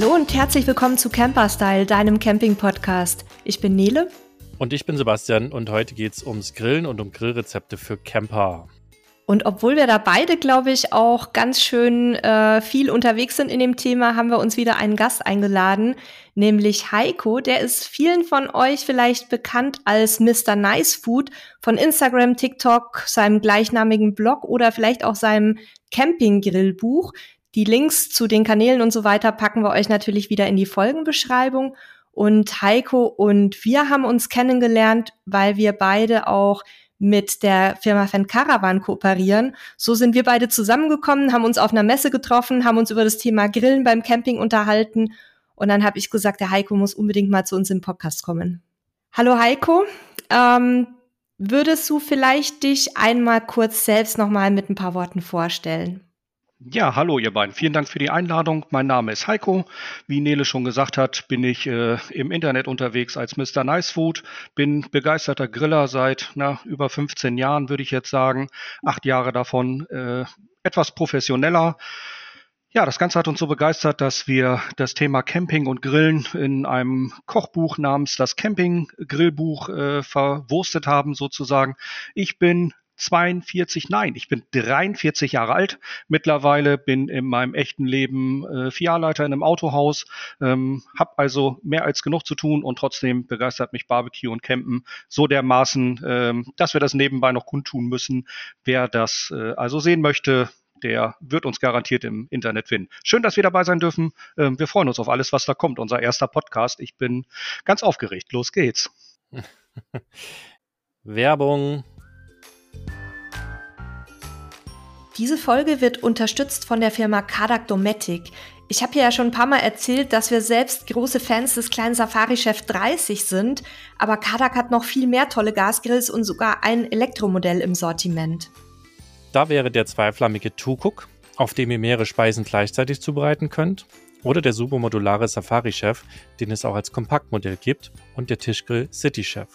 Hallo und herzlich willkommen zu Camper Style, deinem Camping-Podcast. Ich bin Nele. Und ich bin Sebastian und heute geht es ums Grillen und um Grillrezepte für Camper. Und obwohl wir da beide, glaube ich, auch ganz schön äh, viel unterwegs sind in dem Thema, haben wir uns wieder einen Gast eingeladen, nämlich Heiko. Der ist vielen von euch vielleicht bekannt als Mr. Nice Food von Instagram, TikTok, seinem gleichnamigen Blog oder vielleicht auch seinem Camping-Grillbuch. Die Links zu den Kanälen und so weiter packen wir euch natürlich wieder in die Folgenbeschreibung. Und Heiko und wir haben uns kennengelernt, weil wir beide auch mit der Firma Fan Caravan kooperieren. So sind wir beide zusammengekommen, haben uns auf einer Messe getroffen, haben uns über das Thema Grillen beim Camping unterhalten. Und dann habe ich gesagt, der Heiko muss unbedingt mal zu uns im Podcast kommen. Hallo Heiko, ähm, würdest du vielleicht dich einmal kurz selbst nochmal mit ein paar Worten vorstellen? Ja, hallo ihr beiden. Vielen Dank für die Einladung. Mein Name ist Heiko. Wie Nele schon gesagt hat, bin ich äh, im Internet unterwegs als Mr. Nice Food. Bin begeisterter Griller seit na, über 15 Jahren, würde ich jetzt sagen. Acht Jahre davon äh, etwas professioneller. Ja, das Ganze hat uns so begeistert, dass wir das Thema Camping und Grillen in einem Kochbuch namens das Camping Grillbuch äh, verwurstet haben sozusagen. Ich bin 42, nein, ich bin 43 Jahre alt mittlerweile, bin in meinem echten Leben äh, Filialleiter in einem Autohaus, ähm, habe also mehr als genug zu tun und trotzdem begeistert mich Barbecue und Campen so dermaßen, ähm, dass wir das nebenbei noch kundtun müssen. Wer das äh, also sehen möchte, der wird uns garantiert im Internet finden. Schön, dass wir dabei sein dürfen. Ähm, wir freuen uns auf alles, was da kommt. Unser erster Podcast. Ich bin ganz aufgeregt. Los geht's. Werbung Diese Folge wird unterstützt von der Firma Kadak Dometic. Ich habe ja schon ein paar Mal erzählt, dass wir selbst große Fans des kleinen Safari-Chef 30 sind, aber Kadak hat noch viel mehr tolle Gasgrills und sogar ein Elektromodell im Sortiment. Da wäre der zweiflammige Tukuk, auf dem ihr mehrere Speisen gleichzeitig zubereiten könnt, oder der supermodulare Safari-Chef, den es auch als Kompaktmodell gibt, und der Tischgrill City Chef.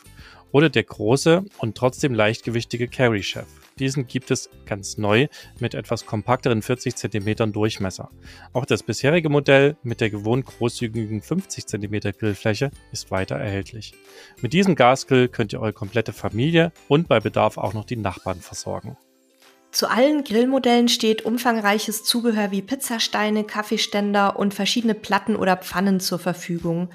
Oder der große und trotzdem leichtgewichtige Carry Chef. Diesen gibt es ganz neu mit etwas kompakteren 40 cm Durchmesser. Auch das bisherige Modell mit der gewohnt großzügigen 50 cm Grillfläche ist weiter erhältlich. Mit diesem Gasgrill könnt ihr eure komplette Familie und bei Bedarf auch noch die Nachbarn versorgen. Zu allen Grillmodellen steht umfangreiches Zubehör wie Pizzasteine, Kaffeeständer und verschiedene Platten oder Pfannen zur Verfügung.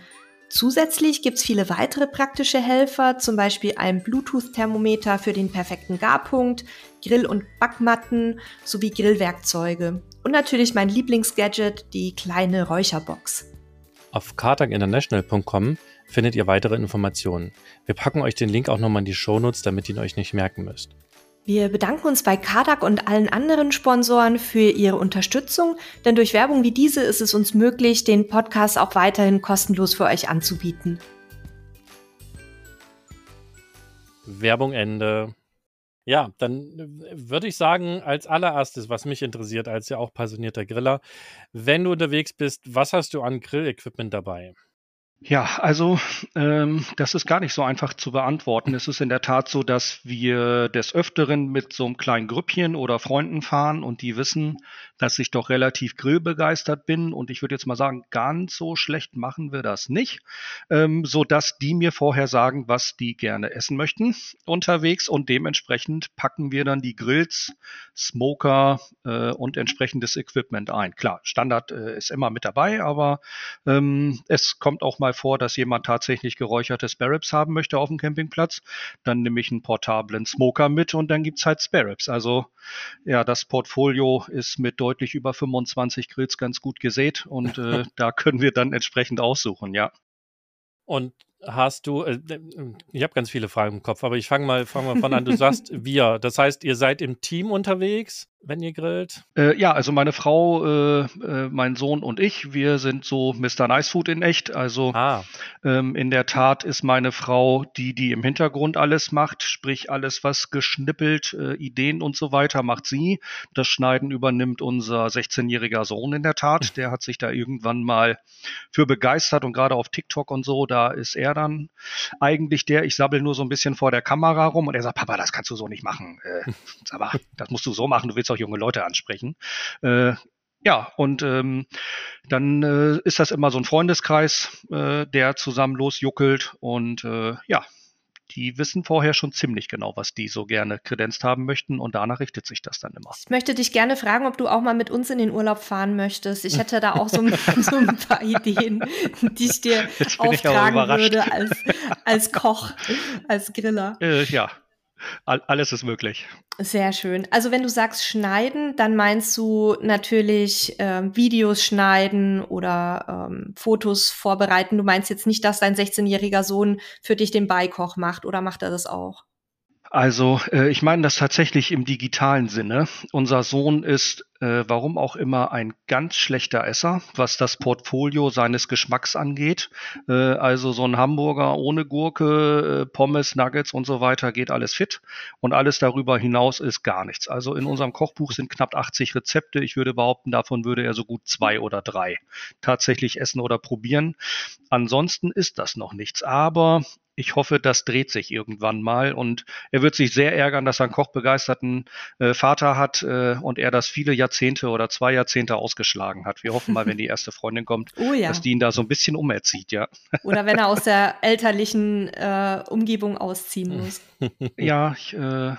Zusätzlich gibt's viele weitere praktische Helfer, zum Beispiel ein Bluetooth-Thermometer für den perfekten Garpunkt, Grill- und Backmatten sowie Grillwerkzeuge. Und natürlich mein Lieblingsgadget, die kleine Räucherbox. Auf kartaginternational.com findet ihr weitere Informationen. Wir packen euch den Link auch nochmal in die Shownotes, damit ihr ihn euch nicht merken müsst. Wir bedanken uns bei Kadak und allen anderen Sponsoren für ihre Unterstützung, denn durch Werbung wie diese ist es uns möglich, den Podcast auch weiterhin kostenlos für euch anzubieten. Werbung Ende. Ja, dann würde ich sagen, als allererstes, was mich interessiert, als ja auch passionierter Griller, wenn du unterwegs bist, was hast du an Grillequipment dabei? Ja, also ähm, das ist gar nicht so einfach zu beantworten. Es ist in der Tat so, dass wir des Öfteren mit so einem kleinen Grüppchen oder Freunden fahren und die wissen, dass ich doch relativ grillbegeistert bin und ich würde jetzt mal sagen, ganz so schlecht machen wir das nicht, ähm, so die mir vorher sagen, was die gerne essen möchten unterwegs und dementsprechend packen wir dann die Grills, Smoker äh, und entsprechendes Equipment ein. Klar, Standard äh, ist immer mit dabei, aber ähm, es kommt auch mal mal vor, dass jemand tatsächlich geräucherte Sparrows haben möchte auf dem Campingplatz. Dann nehme ich einen portablen Smoker mit und dann gibt es halt Sparrows. Also ja, das Portfolio ist mit deutlich über 25 Grills ganz gut gesät und äh, da können wir dann entsprechend aussuchen, ja. Und hast du, äh, ich habe ganz viele Fragen im Kopf, aber ich fange mal, fang mal von an. Du sagst wir. Das heißt, ihr seid im Team unterwegs? Wenn ihr grillt? Äh, ja, also meine Frau, äh, äh, mein Sohn und ich, wir sind so Mr. Nice Food in echt. Also ah. ähm, in der Tat ist meine Frau die, die im Hintergrund alles macht, sprich alles, was geschnippelt, äh, Ideen und so weiter, macht sie. Das Schneiden übernimmt unser 16-jähriger Sohn in der Tat. Der hat sich da irgendwann mal für begeistert und gerade auf TikTok und so, da ist er dann eigentlich der, ich sabbel nur so ein bisschen vor der Kamera rum und er sagt, Papa, das kannst du so nicht machen. Äh, aber das musst du so machen, du willst auch junge Leute ansprechen. Äh, ja, und ähm, dann äh, ist das immer so ein Freundeskreis, äh, der zusammen losjuckelt und äh, ja, die wissen vorher schon ziemlich genau, was die so gerne kredenzt haben möchten und danach richtet sich das dann immer. Ich möchte dich gerne fragen, ob du auch mal mit uns in den Urlaub fahren möchtest. Ich hätte da auch so, so ein paar Ideen, die ich dir auftragen ich würde als, als Koch, als Griller. Äh, ja, alles ist möglich. Sehr schön. Also wenn du sagst schneiden, dann meinst du natürlich äh, Videos schneiden oder ähm, Fotos vorbereiten. Du meinst jetzt nicht, dass dein 16-jähriger Sohn für dich den Beikoch macht oder macht er das auch? Also äh, ich meine das tatsächlich im digitalen Sinne. Unser Sohn ist, äh, warum auch immer, ein ganz schlechter Esser, was das Portfolio seines Geschmacks angeht. Äh, also so ein Hamburger ohne Gurke, äh, Pommes, Nuggets und so weiter geht alles fit. Und alles darüber hinaus ist gar nichts. Also in unserem Kochbuch sind knapp 80 Rezepte. Ich würde behaupten, davon würde er so gut zwei oder drei tatsächlich essen oder probieren. Ansonsten ist das noch nichts. Aber ich hoffe, das dreht sich irgendwann mal und er wird sich sehr ärgern, dass er einen kochbegeisterten äh, Vater hat äh, und er das viele Jahrzehnte oder zwei Jahrzehnte ausgeschlagen hat. Wir hoffen mal, wenn die erste Freundin kommt, oh ja. dass die ihn da so ein bisschen umerzieht, ja. Oder wenn er aus der elterlichen äh, Umgebung ausziehen muss. Ja, ich, äh,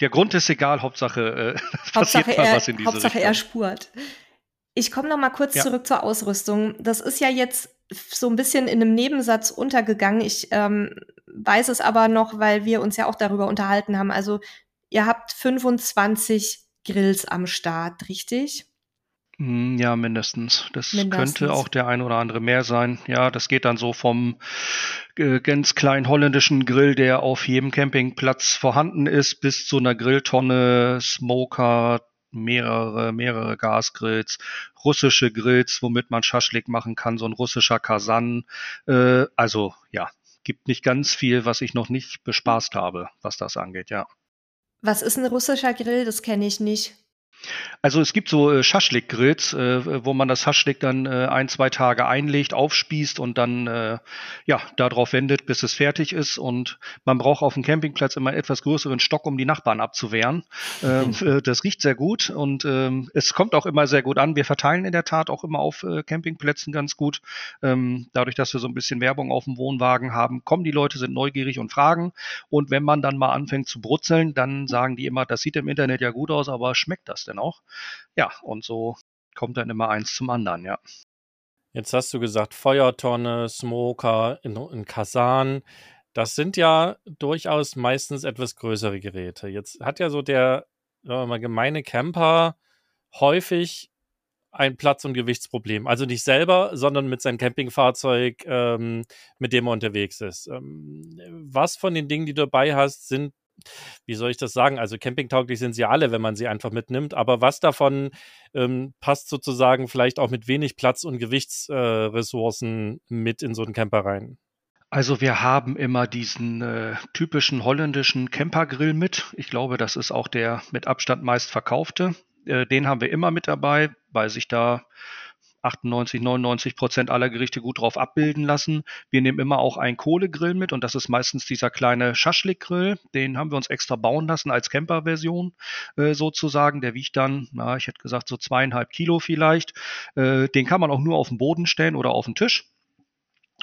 der Grund ist egal, Hauptsache, äh, Hauptsache passiert er, was in diese Hauptsache Richtung. er spurt. Ich komme noch mal kurz ja. zurück zur Ausrüstung. Das ist ja jetzt so ein bisschen in einem Nebensatz untergegangen. Ich ähm, weiß es aber noch, weil wir uns ja auch darüber unterhalten haben. Also ihr habt 25 Grills am Start, richtig? Hm, ja, mindestens. Das mindestens. könnte auch der ein oder andere mehr sein. Ja, das geht dann so vom äh, ganz kleinen holländischen Grill, der auf jedem Campingplatz vorhanden ist, bis zu einer Grilltonne, Smoker, mehrere, mehrere Gasgrills, russische Grills, womit man Schaschlik machen kann, so ein russischer Kasan. Äh, also ja, gibt nicht ganz viel, was ich noch nicht bespaßt habe, was das angeht, ja. Was ist ein russischer Grill? Das kenne ich nicht. Also es gibt so äh, Schaschlik-Grills, äh, wo man das Schaschlik dann äh, ein, zwei Tage einlegt, aufspießt und dann äh, ja darauf wendet, bis es fertig ist. Und man braucht auf dem Campingplatz immer einen etwas größeren Stock, um die Nachbarn abzuwehren. Ähm, äh, das riecht sehr gut und ähm, es kommt auch immer sehr gut an. Wir verteilen in der Tat auch immer auf äh, Campingplätzen ganz gut. Ähm, dadurch, dass wir so ein bisschen Werbung auf dem Wohnwagen haben, kommen die Leute, sind neugierig und fragen. Und wenn man dann mal anfängt zu brutzeln, dann sagen die immer, das sieht im Internet ja gut aus, aber schmeckt das denn auch? Ja, und so kommt dann immer eins zum anderen, ja. Jetzt hast du gesagt, Feuertonne, Smoker, in, in Kasan. Das sind ja durchaus meistens etwas größere Geräte. Jetzt hat ja so der mal, gemeine Camper häufig ein Platz- und Gewichtsproblem. Also nicht selber, sondern mit seinem Campingfahrzeug, ähm, mit dem er unterwegs ist. Ähm, was von den Dingen, die du dabei hast, sind wie soll ich das sagen? Also campingtauglich sind sie alle, wenn man sie einfach mitnimmt. Aber was davon ähm, passt sozusagen vielleicht auch mit wenig Platz und Gewichtsressourcen äh, mit in so einen Camper rein? Also wir haben immer diesen äh, typischen holländischen Campergrill mit. Ich glaube, das ist auch der mit Abstand meist verkaufte. Äh, den haben wir immer mit dabei, weil sich da 98, 99 Prozent aller Gerichte gut drauf abbilden lassen. Wir nehmen immer auch einen Kohlegrill mit und das ist meistens dieser kleine Schaschlik-Grill. Den haben wir uns extra bauen lassen als Camper-Version äh, sozusagen. Der wiegt dann, na, ich hätte gesagt so zweieinhalb Kilo vielleicht. Äh, den kann man auch nur auf den Boden stellen oder auf den Tisch.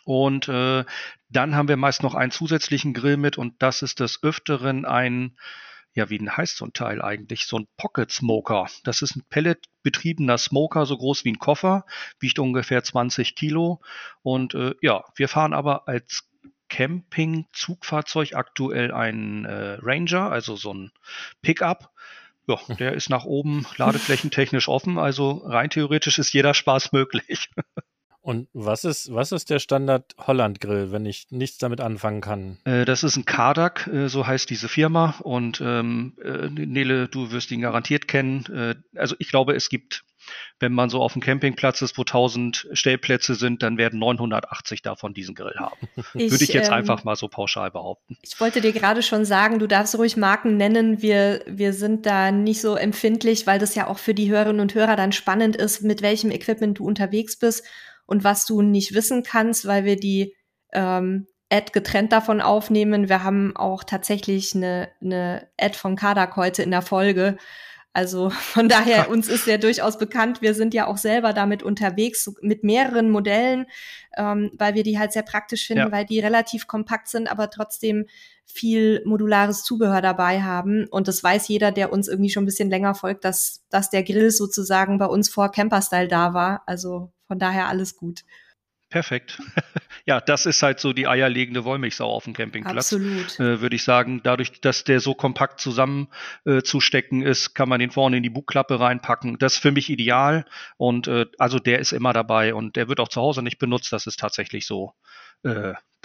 Und äh, dann haben wir meist noch einen zusätzlichen Grill mit und das ist des Öfteren ein ja, wie heißt so ein Teil eigentlich? So ein Pocket Smoker. Das ist ein pelletbetriebener Smoker, so groß wie ein Koffer, wiegt ungefähr 20 Kilo. Und äh, ja, wir fahren aber als Camping-Zugfahrzeug aktuell einen äh, Ranger, also so ein Pickup. Ja, der ist nach oben ladeflächentechnisch offen, also rein theoretisch ist jeder Spaß möglich. Und was ist, was ist der Standard Holland Grill, wenn ich nichts damit anfangen kann? Äh, das ist ein Kardak, äh, so heißt diese Firma. Und ähm, äh, Nele, du wirst ihn garantiert kennen. Äh, also ich glaube, es gibt, wenn man so auf dem Campingplatz ist, wo 1000 Stellplätze sind, dann werden 980 davon diesen Grill haben. Ich, Würde ich jetzt ähm, einfach mal so pauschal behaupten. Ich wollte dir gerade schon sagen, du darfst ruhig Marken nennen. Wir, wir sind da nicht so empfindlich, weil das ja auch für die Hörerinnen und Hörer dann spannend ist, mit welchem Equipment du unterwegs bist und was du nicht wissen kannst, weil wir die ähm, Ad getrennt davon aufnehmen. Wir haben auch tatsächlich eine, eine Ad von Kadak heute in der Folge. Also von daher, uns ist ja durchaus bekannt, wir sind ja auch selber damit unterwegs, mit mehreren Modellen, ähm, weil wir die halt sehr praktisch finden, ja. weil die relativ kompakt sind, aber trotzdem viel modulares Zubehör dabei haben. Und das weiß jeder, der uns irgendwie schon ein bisschen länger folgt, dass, dass der Grill sozusagen bei uns vor Camperstyle da war. Also von daher alles gut. Perfekt. ja, das ist halt so die eierlegende Wollmilchsau auf dem Campingplatz. Absolut. Äh, Würde ich sagen, dadurch, dass der so kompakt zusammenzustecken äh, ist, kann man den vorne in die Bugklappe reinpacken. Das ist für mich ideal. Und äh, also der ist immer dabei und der wird auch zu Hause nicht benutzt. Das ist tatsächlich so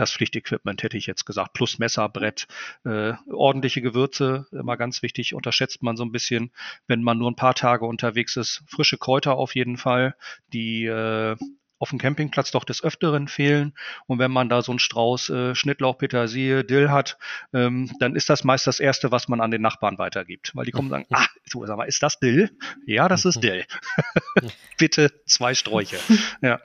das Pflichtequipment, hätte ich jetzt gesagt, plus Messer, Brett, äh, ordentliche Gewürze, immer ganz wichtig, unterschätzt man so ein bisschen, wenn man nur ein paar Tage unterwegs ist. Frische Kräuter auf jeden Fall, die äh, auf dem Campingplatz doch des Öfteren fehlen. Und wenn man da so einen Strauß äh, Schnittlauch, Petersilie, Dill hat, ähm, dann ist das meist das Erste, was man an den Nachbarn weitergibt. Weil die kommen und sagen, ah, so, sag mal, ist das Dill? Ja, das ist Dill. Bitte zwei Sträuche. Ja.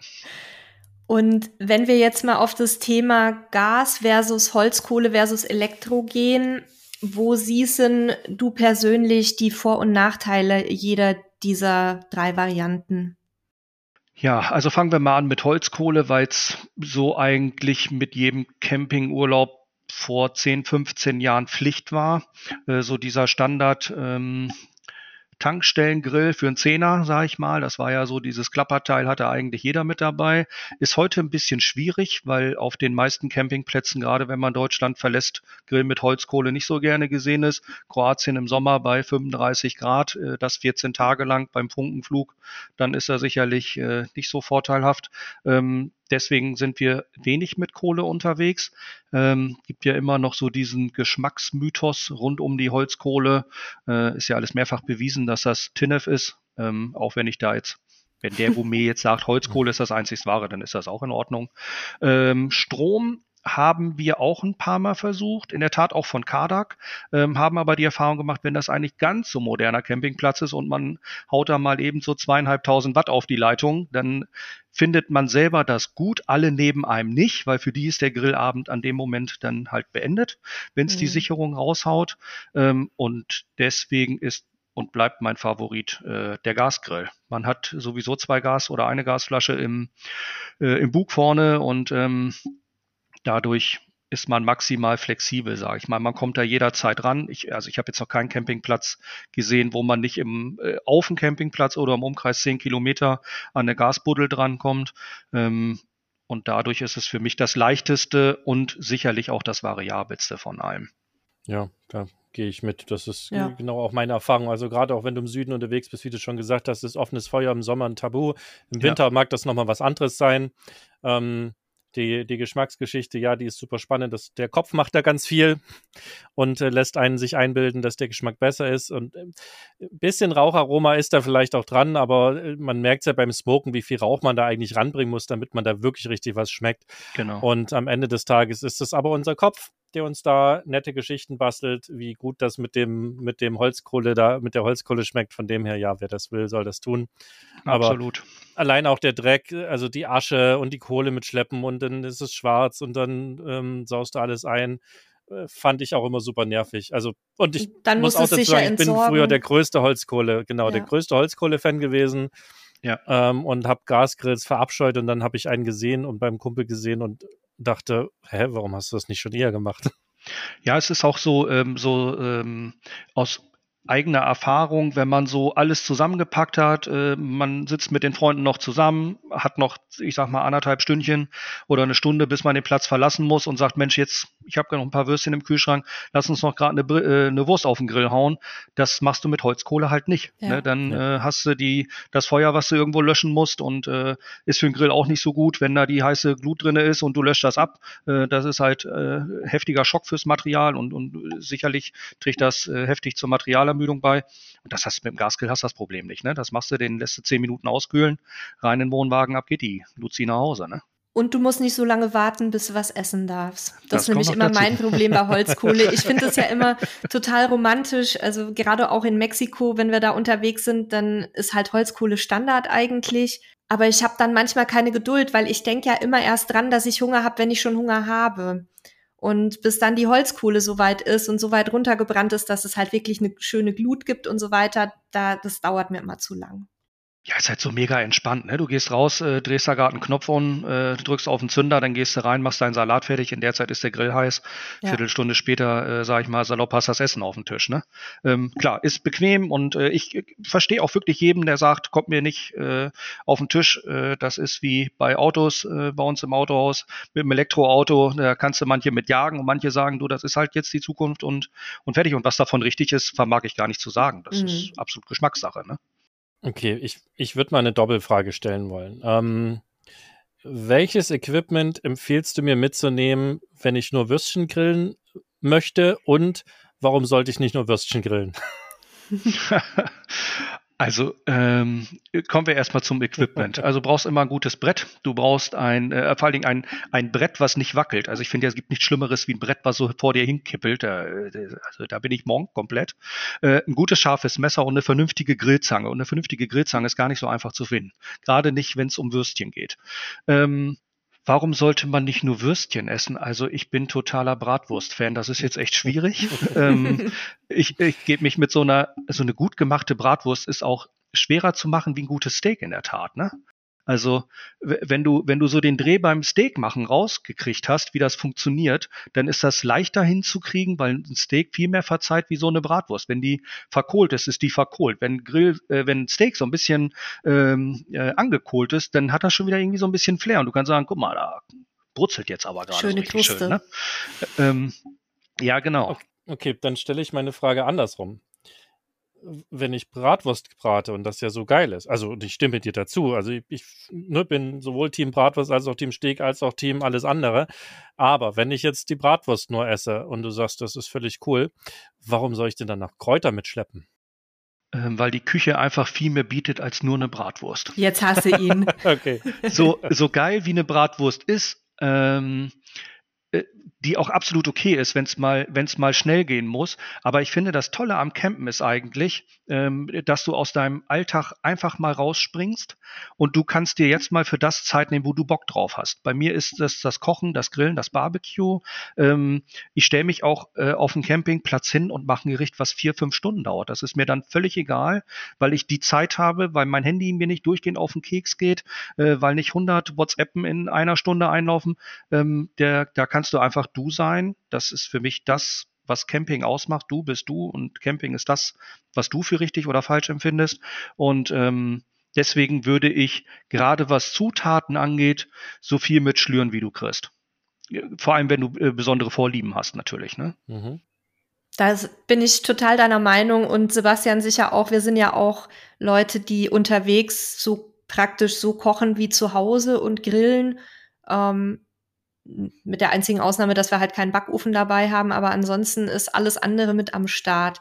Und wenn wir jetzt mal auf das Thema Gas versus Holzkohle versus Elektro gehen, wo siehst du persönlich die Vor- und Nachteile jeder dieser drei Varianten? Ja, also fangen wir mal an mit Holzkohle, weil es so eigentlich mit jedem Campingurlaub vor 10, 15 Jahren Pflicht war. Äh, so dieser Standard ähm, Tankstellengrill für einen Zehner, sage ich mal. Das war ja so, dieses Klapperteil hatte eigentlich jeder mit dabei. Ist heute ein bisschen schwierig, weil auf den meisten Campingplätzen, gerade wenn man Deutschland verlässt, Grill mit Holzkohle nicht so gerne gesehen ist. Kroatien im Sommer bei 35 Grad, äh, das 14 Tage lang beim Funkenflug, dann ist er sicherlich äh, nicht so vorteilhaft. Deswegen sind wir wenig mit Kohle unterwegs. Ähm, gibt ja immer noch so diesen Geschmacksmythos rund um die Holzkohle. Äh, ist ja alles mehrfach bewiesen, dass das Tinnef ist. Ähm, auch wenn ich da jetzt, wenn der Gourmet jetzt sagt, Holzkohle ist das einzig wahre, dann ist das auch in Ordnung. Ähm, Strom haben wir auch ein paar Mal versucht, in der Tat auch von Kardak, ähm, haben aber die Erfahrung gemacht, wenn das eigentlich ganz so moderner Campingplatz ist und man haut da mal eben so zweieinhalbtausend Watt auf die Leitung, dann findet man selber das gut, alle neben einem nicht, weil für die ist der Grillabend an dem Moment dann halt beendet, wenn es mhm. die Sicherung raushaut. Ähm, und deswegen ist und bleibt mein Favorit äh, der Gasgrill. Man hat sowieso zwei Gas oder eine Gasflasche im, äh, im Bug vorne und ähm, Dadurch ist man maximal flexibel, sage ich mal. Man kommt da jederzeit ran. Ich, also ich habe jetzt noch keinen Campingplatz gesehen, wo man nicht im, äh, auf dem Campingplatz oder im Umkreis 10 Kilometer an der Gasbuddel drankommt. Ähm, und dadurch ist es für mich das leichteste und sicherlich auch das variabelste von allem. Ja, da gehe ich mit. Das ist ja. genau auch meine Erfahrung. Also gerade auch wenn du im Süden unterwegs bist, wie du schon gesagt hast, ist offenes Feuer im Sommer ein Tabu. Im Winter ja. mag das nochmal was anderes sein. Ähm, die, die Geschmacksgeschichte, ja, die ist super spannend. Das, der Kopf macht da ganz viel und äh, lässt einen sich einbilden, dass der Geschmack besser ist. Und äh, ein bisschen Raucharoma ist da vielleicht auch dran, aber äh, man merkt ja beim Smoken, wie viel Rauch man da eigentlich ranbringen muss, damit man da wirklich richtig was schmeckt. Genau. Und am Ende des Tages ist es aber unser Kopf, der uns da nette Geschichten bastelt, wie gut das mit dem, mit dem Holzkohle da, mit der Holzkohle schmeckt. Von dem her, ja, wer das will, soll das tun. Aber Absolut. allein auch der Dreck, also die Asche und die Kohle mit Schleppen und dann ist es schwarz und dann ähm, saust du alles ein äh, fand ich auch immer super nervig. Also, und ich Dann muss, auch dazu sagen, ich bin früher der größte Holzkohle, genau, ja. der größte Holzkohle-Fan gewesen. Ja. Ähm, und habe Gasgrills verabscheut und dann habe ich einen gesehen und beim Kumpel gesehen und dachte, hä, warum hast du das nicht schon eher gemacht? Ja, es ist auch so, ähm, so ähm, aus eigener Erfahrung, wenn man so alles zusammengepackt hat, äh, man sitzt mit den Freunden noch zusammen, hat noch, ich sag mal, anderthalb Stündchen oder eine Stunde, bis man den Platz verlassen muss und sagt, Mensch, jetzt, ich habe noch ein paar Würstchen im Kühlschrank, lass uns noch gerade eine, äh, eine Wurst auf den Grill hauen. Das machst du mit Holzkohle halt nicht. Ja. Ne? Dann ja. äh, hast du die, das Feuer, was du irgendwo löschen musst und äh, ist für den Grill auch nicht so gut, wenn da die heiße Glut drinne ist und du löscht das ab. Äh, das ist halt äh, heftiger Schock fürs Material und, und sicherlich trägt das äh, heftig zur Material Ermüdung bei. Und das hast mit dem Gasgrill hast das Problem nicht. Ne? Das machst du, den lässt du zehn Minuten auskühlen, rein in den Wohnwagen, ab geht die Luzi nach Hause. Ne? Und du musst nicht so lange warten, bis du was essen darfst. Das, das ist nämlich immer dazu. mein Problem bei Holzkohle. Ich finde das ja immer total romantisch. Also gerade auch in Mexiko, wenn wir da unterwegs sind, dann ist halt Holzkohle Standard eigentlich. Aber ich habe dann manchmal keine Geduld, weil ich denke ja immer erst dran, dass ich Hunger habe, wenn ich schon Hunger habe. Und bis dann die Holzkohle so weit ist und so weit runtergebrannt ist, dass es halt wirklich eine schöne Glut gibt und so weiter, da, das dauert mir immer zu lang. Ja, ist halt so mega entspannt, ne? Du gehst raus, äh, drehst da gerade einen Knopf um, äh, drückst auf den Zünder, dann gehst du rein, machst deinen Salat fertig. In der Zeit ist der Grill heiß. Ja. Viertelstunde später, äh, sag ich mal, salopp hast das Essen auf dem Tisch, ne? Ähm, klar, ist bequem und äh, ich äh, verstehe auch wirklich jedem, der sagt, kommt mir nicht äh, auf den Tisch. Äh, das ist wie bei Autos äh, bei uns im Autohaus mit dem Elektroauto. Da kannst du manche mit jagen und manche sagen, du, das ist halt jetzt die Zukunft und, und fertig. Und was davon richtig ist, vermag ich gar nicht zu sagen. Das mhm. ist absolut Geschmackssache, ne? Okay, ich, ich würde mal eine Doppelfrage stellen wollen. Ähm, welches Equipment empfiehlst du mir mitzunehmen, wenn ich nur Würstchen grillen möchte? Und warum sollte ich nicht nur Würstchen grillen? Also ähm, kommen wir erstmal zum Equipment. Also brauchst immer ein gutes Brett. Du brauchst ein, äh, vor allen Dingen ein, ein Brett, was nicht wackelt. Also ich finde, es gibt nichts Schlimmeres wie ein Brett, was so vor dir hinkippelt. Da, also da bin ich morgen komplett. Äh, ein gutes scharfes Messer und eine vernünftige Grillzange. Und eine vernünftige Grillzange ist gar nicht so einfach zu finden. Gerade nicht, wenn es um Würstchen geht. Ähm, warum sollte man nicht nur Würstchen essen? Also ich bin totaler Bratwurst-Fan. Das ist jetzt echt schwierig. ähm, ich ich gebe mich mit so einer, so eine gut gemachte Bratwurst ist auch schwerer zu machen wie ein gutes Steak in der Tat. Ne? Also wenn du, wenn du so den Dreh beim Steak machen rausgekriegt hast, wie das funktioniert, dann ist das leichter hinzukriegen, weil ein Steak viel mehr verzeiht wie so eine Bratwurst. Wenn die verkohlt ist, ist die verkohlt. Wenn Grill, äh, wenn Steak so ein bisschen ähm, äh, angekohlt ist, dann hat das schon wieder irgendwie so ein bisschen Flair. Und du kannst sagen, guck mal, da brutzelt jetzt aber gerade Schöne so richtig Kruste. schön. Ne? Ähm, ja, genau. Okay, okay, dann stelle ich meine Frage andersrum wenn ich Bratwurst brate und das ja so geil ist, also und ich stimme dir dazu, also ich, ich ne, bin sowohl Team Bratwurst als auch Team Steak als auch Team alles andere, aber wenn ich jetzt die Bratwurst nur esse und du sagst, das ist völlig cool, warum soll ich denn dann noch Kräuter mitschleppen? Ähm, weil die Küche einfach viel mehr bietet als nur eine Bratwurst. Jetzt hasse ihn. okay. So, so geil wie eine Bratwurst ist, ähm, äh, die auch absolut okay ist, wenn es mal, wenn es mal schnell gehen muss. Aber ich finde, das Tolle am Campen ist eigentlich, ähm, dass du aus deinem Alltag einfach mal rausspringst und du kannst dir jetzt mal für das Zeit nehmen, wo du Bock drauf hast. Bei mir ist das das Kochen, das Grillen, das Barbecue. Ähm, ich stelle mich auch äh, auf den Campingplatz hin und mache ein Gericht, was vier, fünf Stunden dauert. Das ist mir dann völlig egal, weil ich die Zeit habe, weil mein Handy mir nicht durchgehend auf den Keks geht, äh, weil nicht 100 WhatsAppen in einer Stunde einlaufen. Ähm, der, da kannst du einfach du sein. Das ist für mich das, was Camping ausmacht. Du bist du und Camping ist das, was du für richtig oder falsch empfindest. Und ähm, deswegen würde ich gerade was Zutaten angeht, so viel mitschlüren, wie du kriegst. Vor allem, wenn du äh, besondere Vorlieben hast, natürlich. Ne? Mhm. Da bin ich total deiner Meinung und Sebastian sicher auch. Wir sind ja auch Leute, die unterwegs so praktisch so kochen wie zu Hause und grillen. Ähm, mit der einzigen Ausnahme, dass wir halt keinen Backofen dabei haben, aber ansonsten ist alles andere mit am Start.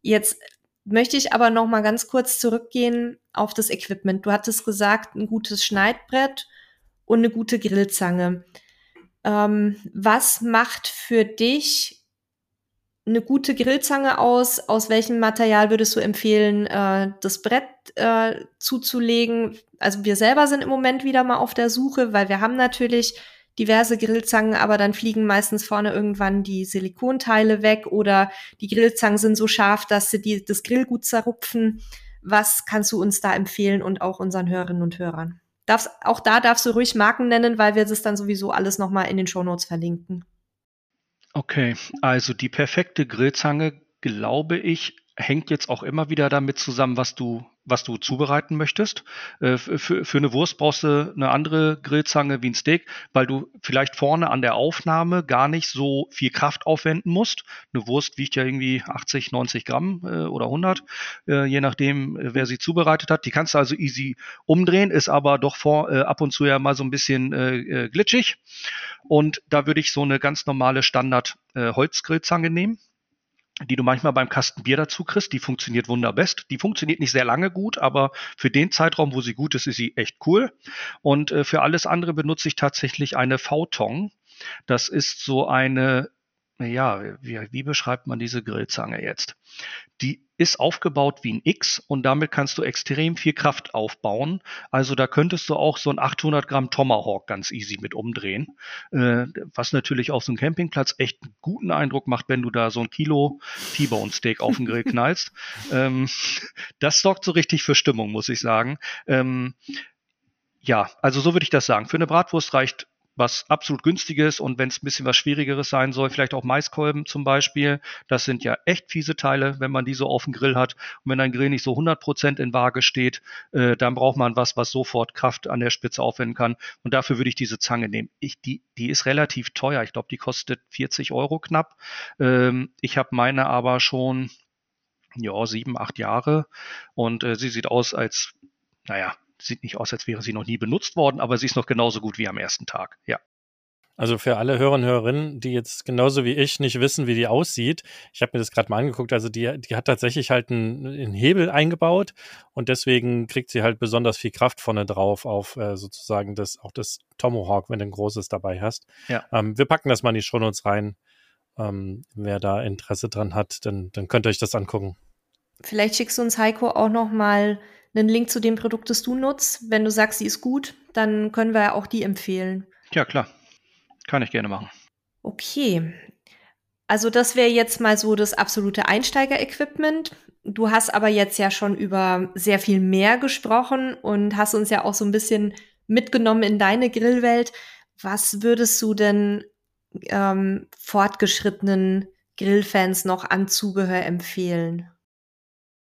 Jetzt möchte ich aber noch mal ganz kurz zurückgehen auf das Equipment. Du hattest gesagt, ein gutes Schneidbrett und eine gute Grillzange. Ähm, was macht für dich eine gute Grillzange aus? Aus welchem Material würdest du empfehlen, äh, das Brett äh, zuzulegen? Also wir selber sind im Moment wieder mal auf der Suche, weil wir haben natürlich diverse Grillzangen, aber dann fliegen meistens vorne irgendwann die Silikonteile weg oder die Grillzangen sind so scharf, dass sie die, das Grillgut zerrupfen. Was kannst du uns da empfehlen und auch unseren Hörerinnen und Hörern? Darfst, auch da darfst du ruhig Marken nennen, weil wir das dann sowieso alles nochmal in den Shownotes verlinken. Okay, also die perfekte Grillzange, glaube ich, hängt jetzt auch immer wieder damit zusammen, was du was du zubereiten möchtest. Äh, für, für eine Wurst brauchst du eine andere Grillzange wie ein Steak, weil du vielleicht vorne an der Aufnahme gar nicht so viel Kraft aufwenden musst. Eine Wurst wiegt ja irgendwie 80, 90 Gramm äh, oder 100, äh, je nachdem, wer sie zubereitet hat. Die kannst du also easy umdrehen, ist aber doch vor, ab und zu ja mal so ein bisschen glitschig. Und da würde ich so eine ganz normale Standard Holzgrillzange nehmen die du manchmal beim Kasten Bier dazu kriegst. Die funktioniert wunderbest. Die funktioniert nicht sehr lange gut, aber für den Zeitraum, wo sie gut ist, ist sie echt cool. Und äh, für alles andere benutze ich tatsächlich eine V-Tong. Das ist so eine ja, wie, wie beschreibt man diese Grillzange jetzt? Die ist aufgebaut wie ein X und damit kannst du extrem viel Kraft aufbauen. Also da könntest du auch so ein 800 Gramm Tomahawk ganz easy mit umdrehen, äh, was natürlich auf so einem Campingplatz echt einen guten Eindruck macht, wenn du da so ein Kilo T-Bone Steak auf den Grill knallst. ähm, das sorgt so richtig für Stimmung, muss ich sagen. Ähm, ja, also so würde ich das sagen. Für eine Bratwurst reicht was absolut günstiges und wenn es ein bisschen was Schwierigeres sein soll, vielleicht auch Maiskolben zum Beispiel. Das sind ja echt fiese Teile, wenn man die so auf dem Grill hat. Und wenn ein Grill nicht so 100% in Waage steht, äh, dann braucht man was, was sofort Kraft an der Spitze aufwenden kann. Und dafür würde ich diese Zange nehmen. Ich, die, die ist relativ teuer. Ich glaube, die kostet 40 Euro knapp. Ähm, ich habe meine aber schon ja, sieben, acht Jahre und äh, sie sieht aus, als, naja, sieht nicht aus, als wäre sie noch nie benutzt worden, aber sie ist noch genauso gut wie am ersten Tag. Ja. Also für alle Hörer und Hörerinnen, die jetzt genauso wie ich nicht wissen, wie die aussieht, ich habe mir das gerade mal angeguckt, also die, die hat tatsächlich halt einen, einen, Hebel eingebaut und deswegen kriegt sie halt besonders viel Kraft vorne drauf auf äh, sozusagen das, auch das Tomahawk, wenn du ein großes dabei hast. Ja. Ähm, wir packen das mal in die Shownotes rein. Ähm, wer da Interesse dran hat, dann, dann könnt ihr euch das angucken. Vielleicht schickst du uns Heiko auch noch mal einen Link zu dem Produkt, das du nutzt. Wenn du sagst, sie ist gut, dann können wir ja auch die empfehlen. Ja, klar. Kann ich gerne machen. Okay. Also das wäre jetzt mal so das absolute Einsteiger-Equipment. Du hast aber jetzt ja schon über sehr viel mehr gesprochen und hast uns ja auch so ein bisschen mitgenommen in deine Grillwelt. Was würdest du denn ähm, fortgeschrittenen Grillfans noch an Zubehör empfehlen?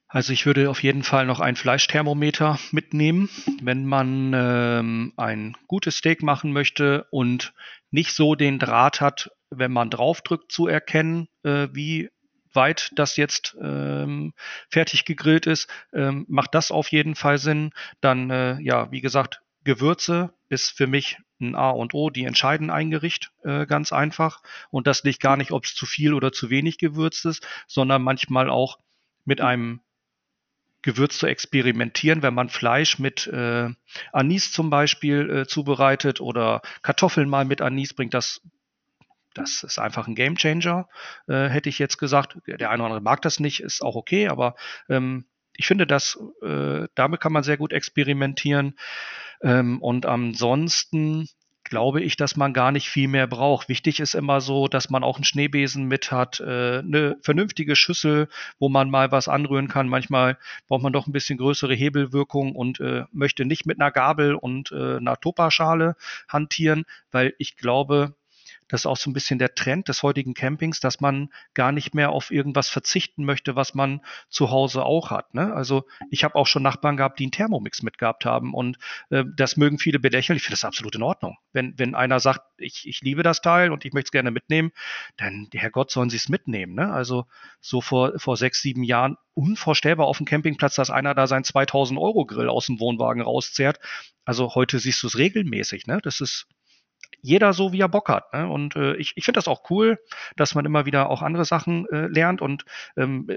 Also ich würde auf jeden Fall noch ein Fleischthermometer mitnehmen, wenn man ähm, ein gutes Steak machen möchte und nicht so den Draht hat, wenn man draufdrückt, zu erkennen, äh, wie weit das jetzt ähm, fertig gegrillt ist, ähm, macht das auf jeden Fall Sinn. Dann, äh, ja, wie gesagt, Gewürze ist für mich ein A und O, die entscheiden ein Gericht äh, ganz einfach. Und das liegt gar nicht, ob es zu viel oder zu wenig gewürzt ist, sondern manchmal auch mit einem Gewürz zu experimentieren, wenn man Fleisch mit äh, Anis zum Beispiel äh, zubereitet oder Kartoffeln mal mit Anis bringt, das das ist einfach ein Gamechanger, äh, hätte ich jetzt gesagt. Der eine oder andere mag das nicht, ist auch okay, aber ähm, ich finde, dass äh, damit kann man sehr gut experimentieren. Ähm, und ansonsten glaube ich, dass man gar nicht viel mehr braucht. Wichtig ist immer so, dass man auch einen Schneebesen mit hat, äh, eine vernünftige Schüssel, wo man mal was anrühren kann. Manchmal braucht man doch ein bisschen größere Hebelwirkung und äh, möchte nicht mit einer Gabel und äh, einer Topaschale hantieren, weil ich glaube, das ist auch so ein bisschen der Trend des heutigen Campings, dass man gar nicht mehr auf irgendwas verzichten möchte, was man zu Hause auch hat. Ne? Also ich habe auch schon Nachbarn gehabt, die einen Thermomix mitgehabt haben und äh, das mögen viele belächeln. Ich finde das absolut in Ordnung. Wenn, wenn einer sagt, ich, ich liebe das Teil und ich möchte es gerne mitnehmen, dann, Herrgott, sollen sie es mitnehmen. Ne? Also so vor, vor sechs, sieben Jahren unvorstellbar auf dem Campingplatz, dass einer da sein 2000 Euro Grill aus dem Wohnwagen rauszehrt. Also heute siehst du es regelmäßig. Ne? Das ist jeder so, wie er Bock hat. Ne? Und äh, ich, ich finde das auch cool, dass man immer wieder auch andere Sachen äh, lernt und ähm,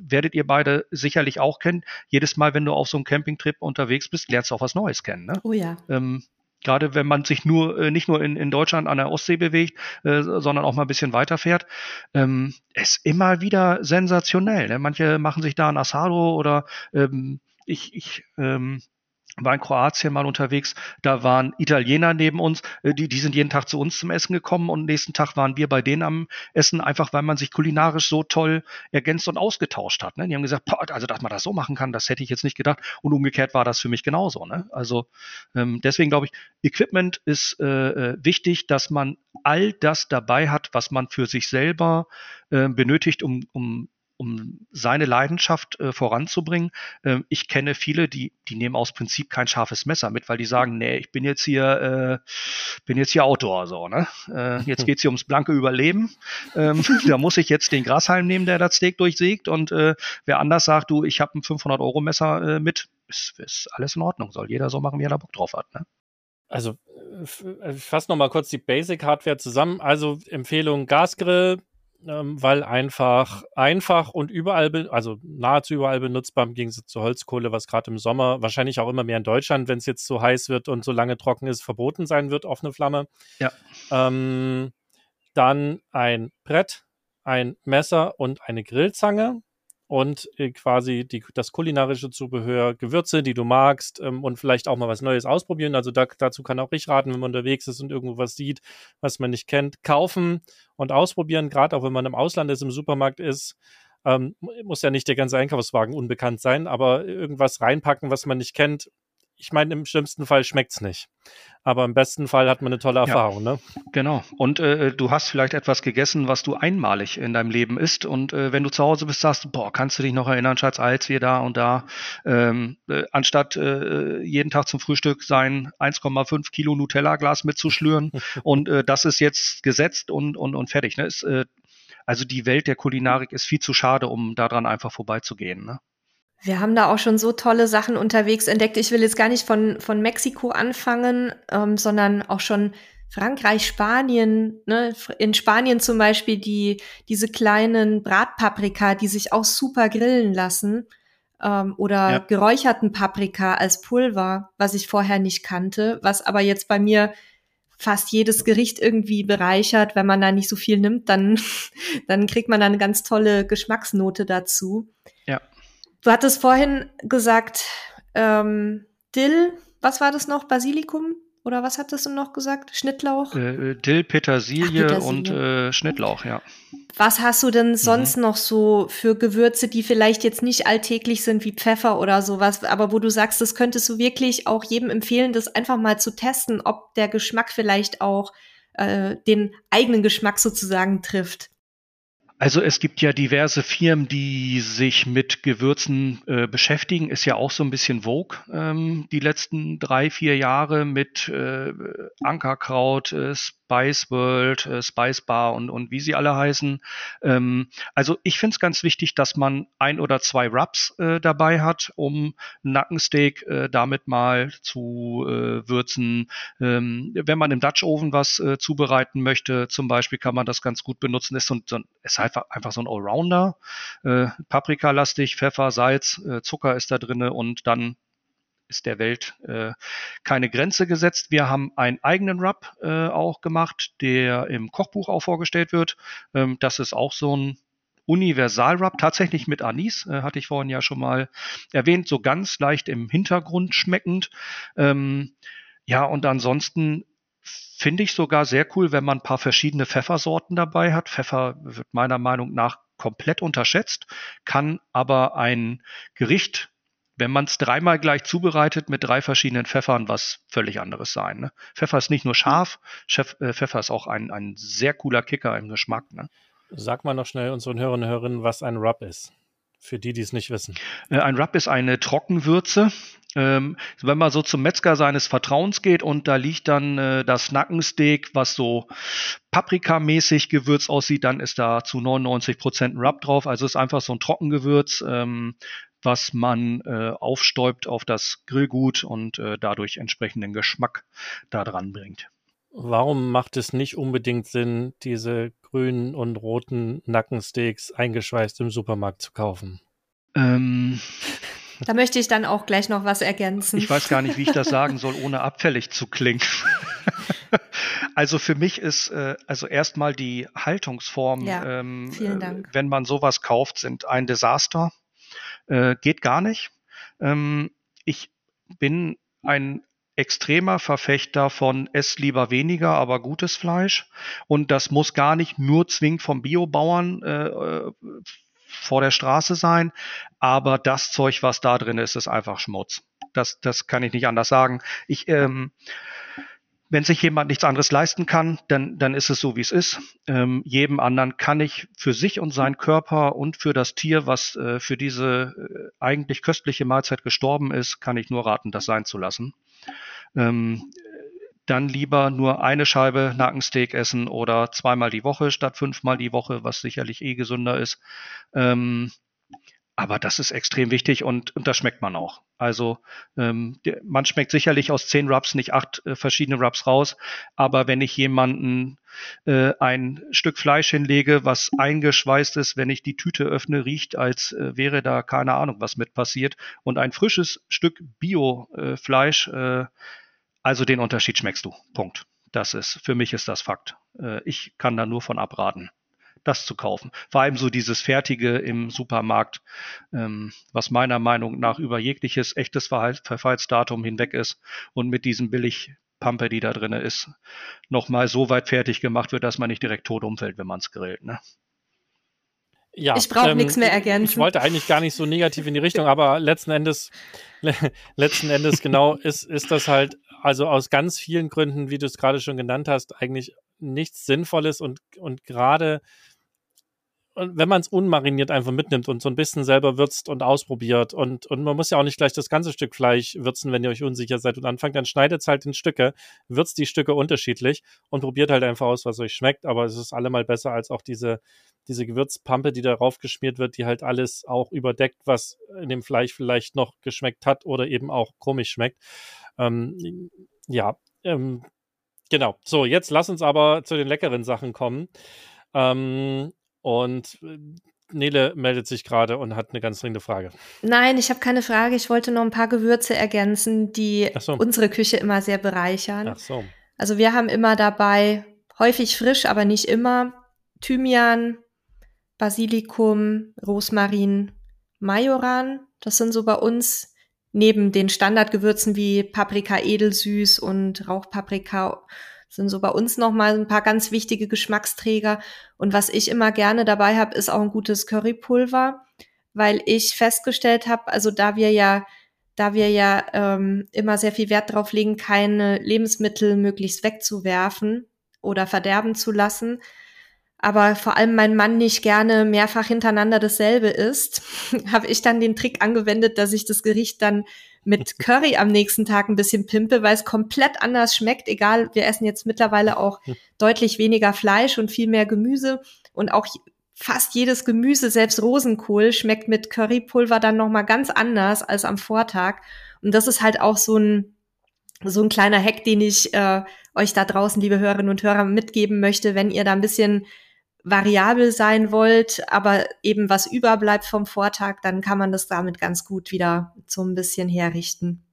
werdet ihr beide sicherlich auch kennen. Jedes Mal, wenn du auf so einem Campingtrip unterwegs bist, lernst du auch was Neues kennen. Ne? Oh ja. Ähm, Gerade wenn man sich nur äh, nicht nur in, in Deutschland an der Ostsee bewegt, äh, sondern auch mal ein bisschen weiterfährt, ähm, ist immer wieder sensationell. Ne? Manche machen sich da ein Asado oder ähm, ich, ich ähm, war in Kroatien mal unterwegs, da waren Italiener neben uns, äh, die, die sind jeden Tag zu uns zum Essen gekommen und nächsten Tag waren wir bei denen am Essen, einfach weil man sich kulinarisch so toll ergänzt und ausgetauscht hat. Ne? Die haben gesagt, also dass man das so machen kann, das hätte ich jetzt nicht gedacht und umgekehrt war das für mich genauso. Ne? Also ähm, deswegen glaube ich, Equipment ist äh, äh, wichtig, dass man all das dabei hat, was man für sich selber äh, benötigt, um, um um seine Leidenschaft äh, voranzubringen. Ähm, ich kenne viele, die, die nehmen aus Prinzip kein scharfes Messer mit, weil die sagen, nee, ich bin jetzt hier, äh, bin jetzt hier Outdoor, so, ne? Äh, jetzt geht's hier ums blanke Überleben. Ähm, da muss ich jetzt den Grashalm nehmen, der das Steak durchsägt und äh, wer anders sagt, du, ich habe ein 500 Euro Messer äh, mit, ist, ist alles in Ordnung. Soll jeder so machen, wie er da Bock drauf hat, ne? Also, äh, ich fasse nochmal kurz die Basic-Hardware zusammen. Also Empfehlung Gasgrill, ähm, weil einfach einfach und überall, also nahezu überall benutzbar im Gegensatz zur Holzkohle, was gerade im Sommer wahrscheinlich auch immer mehr in Deutschland, wenn es jetzt so heiß wird und so lange trocken ist, verboten sein wird, offene Flamme. Ja. Ähm, dann ein Brett, ein Messer und eine Grillzange und äh, quasi die, das kulinarische Zubehör, Gewürze, die du magst ähm, und vielleicht auch mal was Neues ausprobieren. Also da, dazu kann auch ich raten, wenn man unterwegs ist und irgendwo was sieht, was man nicht kennt, kaufen und ausprobieren. Gerade auch wenn man im Ausland ist, im Supermarkt ist, ähm, muss ja nicht der ganze Einkaufswagen unbekannt sein, aber irgendwas reinpacken, was man nicht kennt, ich meine, im schlimmsten Fall schmeckt's nicht. Aber im besten Fall hat man eine tolle Erfahrung, ja, ne? Genau. Und äh, du hast vielleicht etwas gegessen, was du einmalig in deinem Leben isst. Und äh, wenn du zu Hause bist, sagst du, boah, kannst du dich noch erinnern, Schatz, als wir da und da, ähm, äh, anstatt äh, jeden Tag zum Frühstück sein 1,5 Kilo Nutella-Glas mitzuschlüren. und äh, das ist jetzt gesetzt und, und, und fertig. Ne? Ist, äh, also die Welt der Kulinarik ist viel zu schade, um daran einfach vorbeizugehen. Ne? Wir haben da auch schon so tolle Sachen unterwegs entdeckt. Ich will jetzt gar nicht von, von Mexiko anfangen, ähm, sondern auch schon Frankreich, Spanien, ne? in Spanien zum Beispiel die, diese kleinen Bratpaprika, die sich auch super grillen lassen, ähm, oder ja. geräucherten Paprika als Pulver, was ich vorher nicht kannte, was aber jetzt bei mir fast jedes Gericht irgendwie bereichert. Wenn man da nicht so viel nimmt, dann, dann kriegt man da eine ganz tolle Geschmacksnote dazu. Du hattest vorhin gesagt, ähm, Dill, was war das noch? Basilikum? Oder was hattest du noch gesagt? Schnittlauch? Äh, Dill, Petersilie, Ach, Petersilie. und äh, Schnittlauch, ja. Was hast du denn sonst mhm. noch so für Gewürze, die vielleicht jetzt nicht alltäglich sind wie Pfeffer oder sowas, aber wo du sagst, das könntest du wirklich auch jedem empfehlen, das einfach mal zu testen, ob der Geschmack vielleicht auch äh, den eigenen Geschmack sozusagen trifft? Also es gibt ja diverse Firmen, die sich mit Gewürzen äh, beschäftigen. Ist ja auch so ein bisschen Vogue ähm, die letzten drei, vier Jahre mit äh, Ankerkraut, äh, Spice World, äh, Spice Bar und, und wie sie alle heißen. Ähm, also ich finde es ganz wichtig, dass man ein oder zwei Rubs äh, dabei hat, um Nackensteak äh, damit mal zu äh, würzen. Ähm, wenn man im Dutch Oven was äh, zubereiten möchte, zum Beispiel, kann man das ganz gut benutzen. Ist, so, so, ist einfach, einfach so ein Allrounder. Äh, Paprikalastig, Pfeffer, Salz, äh, Zucker ist da drinne und dann ist der Welt äh, keine Grenze gesetzt. Wir haben einen eigenen Rub äh, auch gemacht, der im Kochbuch auch vorgestellt wird. Ähm, das ist auch so ein Universal-Rub, tatsächlich mit Anis, äh, hatte ich vorhin ja schon mal erwähnt, so ganz leicht im Hintergrund schmeckend. Ähm, ja, und ansonsten finde ich sogar sehr cool, wenn man ein paar verschiedene Pfeffersorten dabei hat. Pfeffer wird meiner Meinung nach komplett unterschätzt, kann aber ein Gericht wenn man es dreimal gleich zubereitet mit drei verschiedenen Pfeffern, was völlig anderes sein. Ne? Pfeffer ist nicht nur scharf, Chef, äh, Pfeffer ist auch ein, ein sehr cooler Kicker im Geschmack. Ne? Sag mal noch schnell unseren Hörerinnen und Hörerinnen, was ein Rub ist. Für die, die es nicht wissen. Äh, ein Rub ist eine Trockenwürze. Ähm, wenn man so zum Metzger seines Vertrauens geht und da liegt dann äh, das Nackensteak, was so paprikamäßig gewürzt aussieht, dann ist da zu 99 Prozent ein Rub drauf. Also ist einfach so ein Trockengewürz. Ähm, was man äh, aufstäubt auf das Grillgut und äh, dadurch entsprechenden Geschmack da dran bringt. Warum macht es nicht unbedingt Sinn, diese grünen und roten Nackensteaks eingeschweißt im Supermarkt zu kaufen? Ähm, da möchte ich dann auch gleich noch was ergänzen. Ich weiß gar nicht, wie ich das sagen soll, ohne abfällig zu klingen. also für mich ist äh, also erstmal die Haltungsform, ja, ähm, äh, wenn man sowas kauft, sind ein Desaster. Äh, geht gar nicht. Ähm, ich bin ein extremer Verfechter von ess lieber weniger, aber gutes Fleisch. Und das muss gar nicht nur zwingend vom Biobauern äh, vor der Straße sein. Aber das Zeug, was da drin ist, ist einfach Schmutz. Das, das kann ich nicht anders sagen. Ich, ähm, wenn sich jemand nichts anderes leisten kann, dann, dann ist es so, wie es ist. Ähm, jedem anderen kann ich für sich und seinen Körper und für das Tier, was äh, für diese äh, eigentlich köstliche Mahlzeit gestorben ist, kann ich nur raten, das sein zu lassen. Ähm, dann lieber nur eine Scheibe Nackensteak essen oder zweimal die Woche statt fünfmal die Woche, was sicherlich eh gesünder ist. Ähm, aber das ist extrem wichtig und, und das schmeckt man auch. Also ähm, man schmeckt sicherlich aus zehn Rubs nicht acht äh, verschiedene Rubs raus, aber wenn ich jemanden äh, ein Stück Fleisch hinlege, was eingeschweißt ist, wenn ich die Tüte öffne, riecht, als äh, wäre da keine Ahnung, was mit passiert. Und ein frisches Stück Bio-Fleisch, äh, also den Unterschied schmeckst du. Punkt. Das ist, für mich ist das Fakt. Äh, ich kann da nur von abraten das zu kaufen. Vor allem so dieses Fertige im Supermarkt, ähm, was meiner Meinung nach über jegliches echtes Verfallsdatum hinweg ist und mit diesem billig Pampe, die da drin ist, nochmal so weit fertig gemacht wird, dass man nicht direkt tot umfällt, wenn man es grillt. Ne? Ja, ich brauche ähm, nichts mehr ergänzen. Ich wollte eigentlich gar nicht so negativ in die Richtung, aber letzten Endes, le letzten Endes genau ist, ist das halt, also aus ganz vielen Gründen, wie du es gerade schon genannt hast, eigentlich nichts Sinnvolles und, und gerade und wenn man es unmariniert einfach mitnimmt und so ein bisschen selber würzt und ausprobiert und, und man muss ja auch nicht gleich das ganze Stück Fleisch würzen, wenn ihr euch unsicher seid und anfangt, dann schneidet es halt in Stücke, würzt die Stücke unterschiedlich und probiert halt einfach aus, was euch schmeckt, aber es ist allemal besser als auch diese, diese Gewürzpampe, die darauf geschmiert wird, die halt alles auch überdeckt, was in dem Fleisch vielleicht noch geschmeckt hat oder eben auch komisch schmeckt. Ähm, ja, ähm, genau. So, jetzt lass uns aber zu den leckeren Sachen kommen. Ähm, und äh, Nele meldet sich gerade und hat eine ganz dringende Frage. Nein, ich habe keine Frage. Ich wollte noch ein paar Gewürze ergänzen, die so. unsere Küche immer sehr bereichern. Ach so. Also wir haben immer dabei, häufig frisch, aber nicht immer, Thymian, Basilikum, Rosmarin, Majoran. Das sind so bei uns neben den Standardgewürzen wie Paprika edelsüß und Rauchpaprika sind so bei uns nochmal ein paar ganz wichtige Geschmacksträger. Und was ich immer gerne dabei habe, ist auch ein gutes Currypulver, weil ich festgestellt habe, also da wir ja da wir ja ähm, immer sehr viel Wert darauf legen, keine Lebensmittel möglichst wegzuwerfen oder verderben zu lassen, aber vor allem mein Mann nicht gerne mehrfach hintereinander dasselbe isst, habe ich dann den Trick angewendet, dass ich das Gericht dann mit Curry am nächsten Tag ein bisschen pimpe, weil es komplett anders schmeckt. Egal, wir essen jetzt mittlerweile auch hm. deutlich weniger Fleisch und viel mehr Gemüse und auch fast jedes Gemüse, selbst Rosenkohl, schmeckt mit Currypulver dann noch mal ganz anders als am Vortag. Und das ist halt auch so ein so ein kleiner Hack, den ich äh, euch da draußen, liebe Hörerinnen und Hörer, mitgeben möchte, wenn ihr da ein bisschen variabel sein wollt, aber eben was überbleibt vom Vortag, dann kann man das damit ganz gut wieder so ein bisschen herrichten.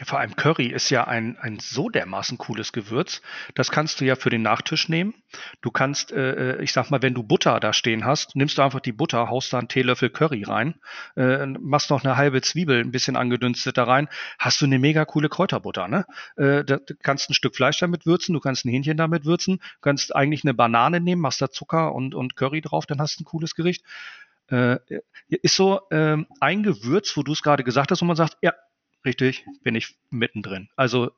Ja, vor allem Curry ist ja ein, ein so dermaßen cooles Gewürz. Das kannst du ja für den Nachtisch nehmen. Du kannst, äh, äh, ich sag mal, wenn du Butter da stehen hast, nimmst du einfach die Butter, haust da einen Teelöffel Curry rein, äh, machst noch eine halbe Zwiebel ein bisschen angedünstet da rein, hast du eine mega coole Kräuterbutter. Ne? Äh, du kannst ein Stück Fleisch damit würzen, du kannst ein Hähnchen damit würzen, du kannst eigentlich eine Banane nehmen, machst da Zucker und, und Curry drauf, dann hast du ein cooles Gericht. Äh, ist so äh, ein Gewürz, wo du es gerade gesagt hast, wo man sagt, ja, Richtig, bin ich mittendrin. Also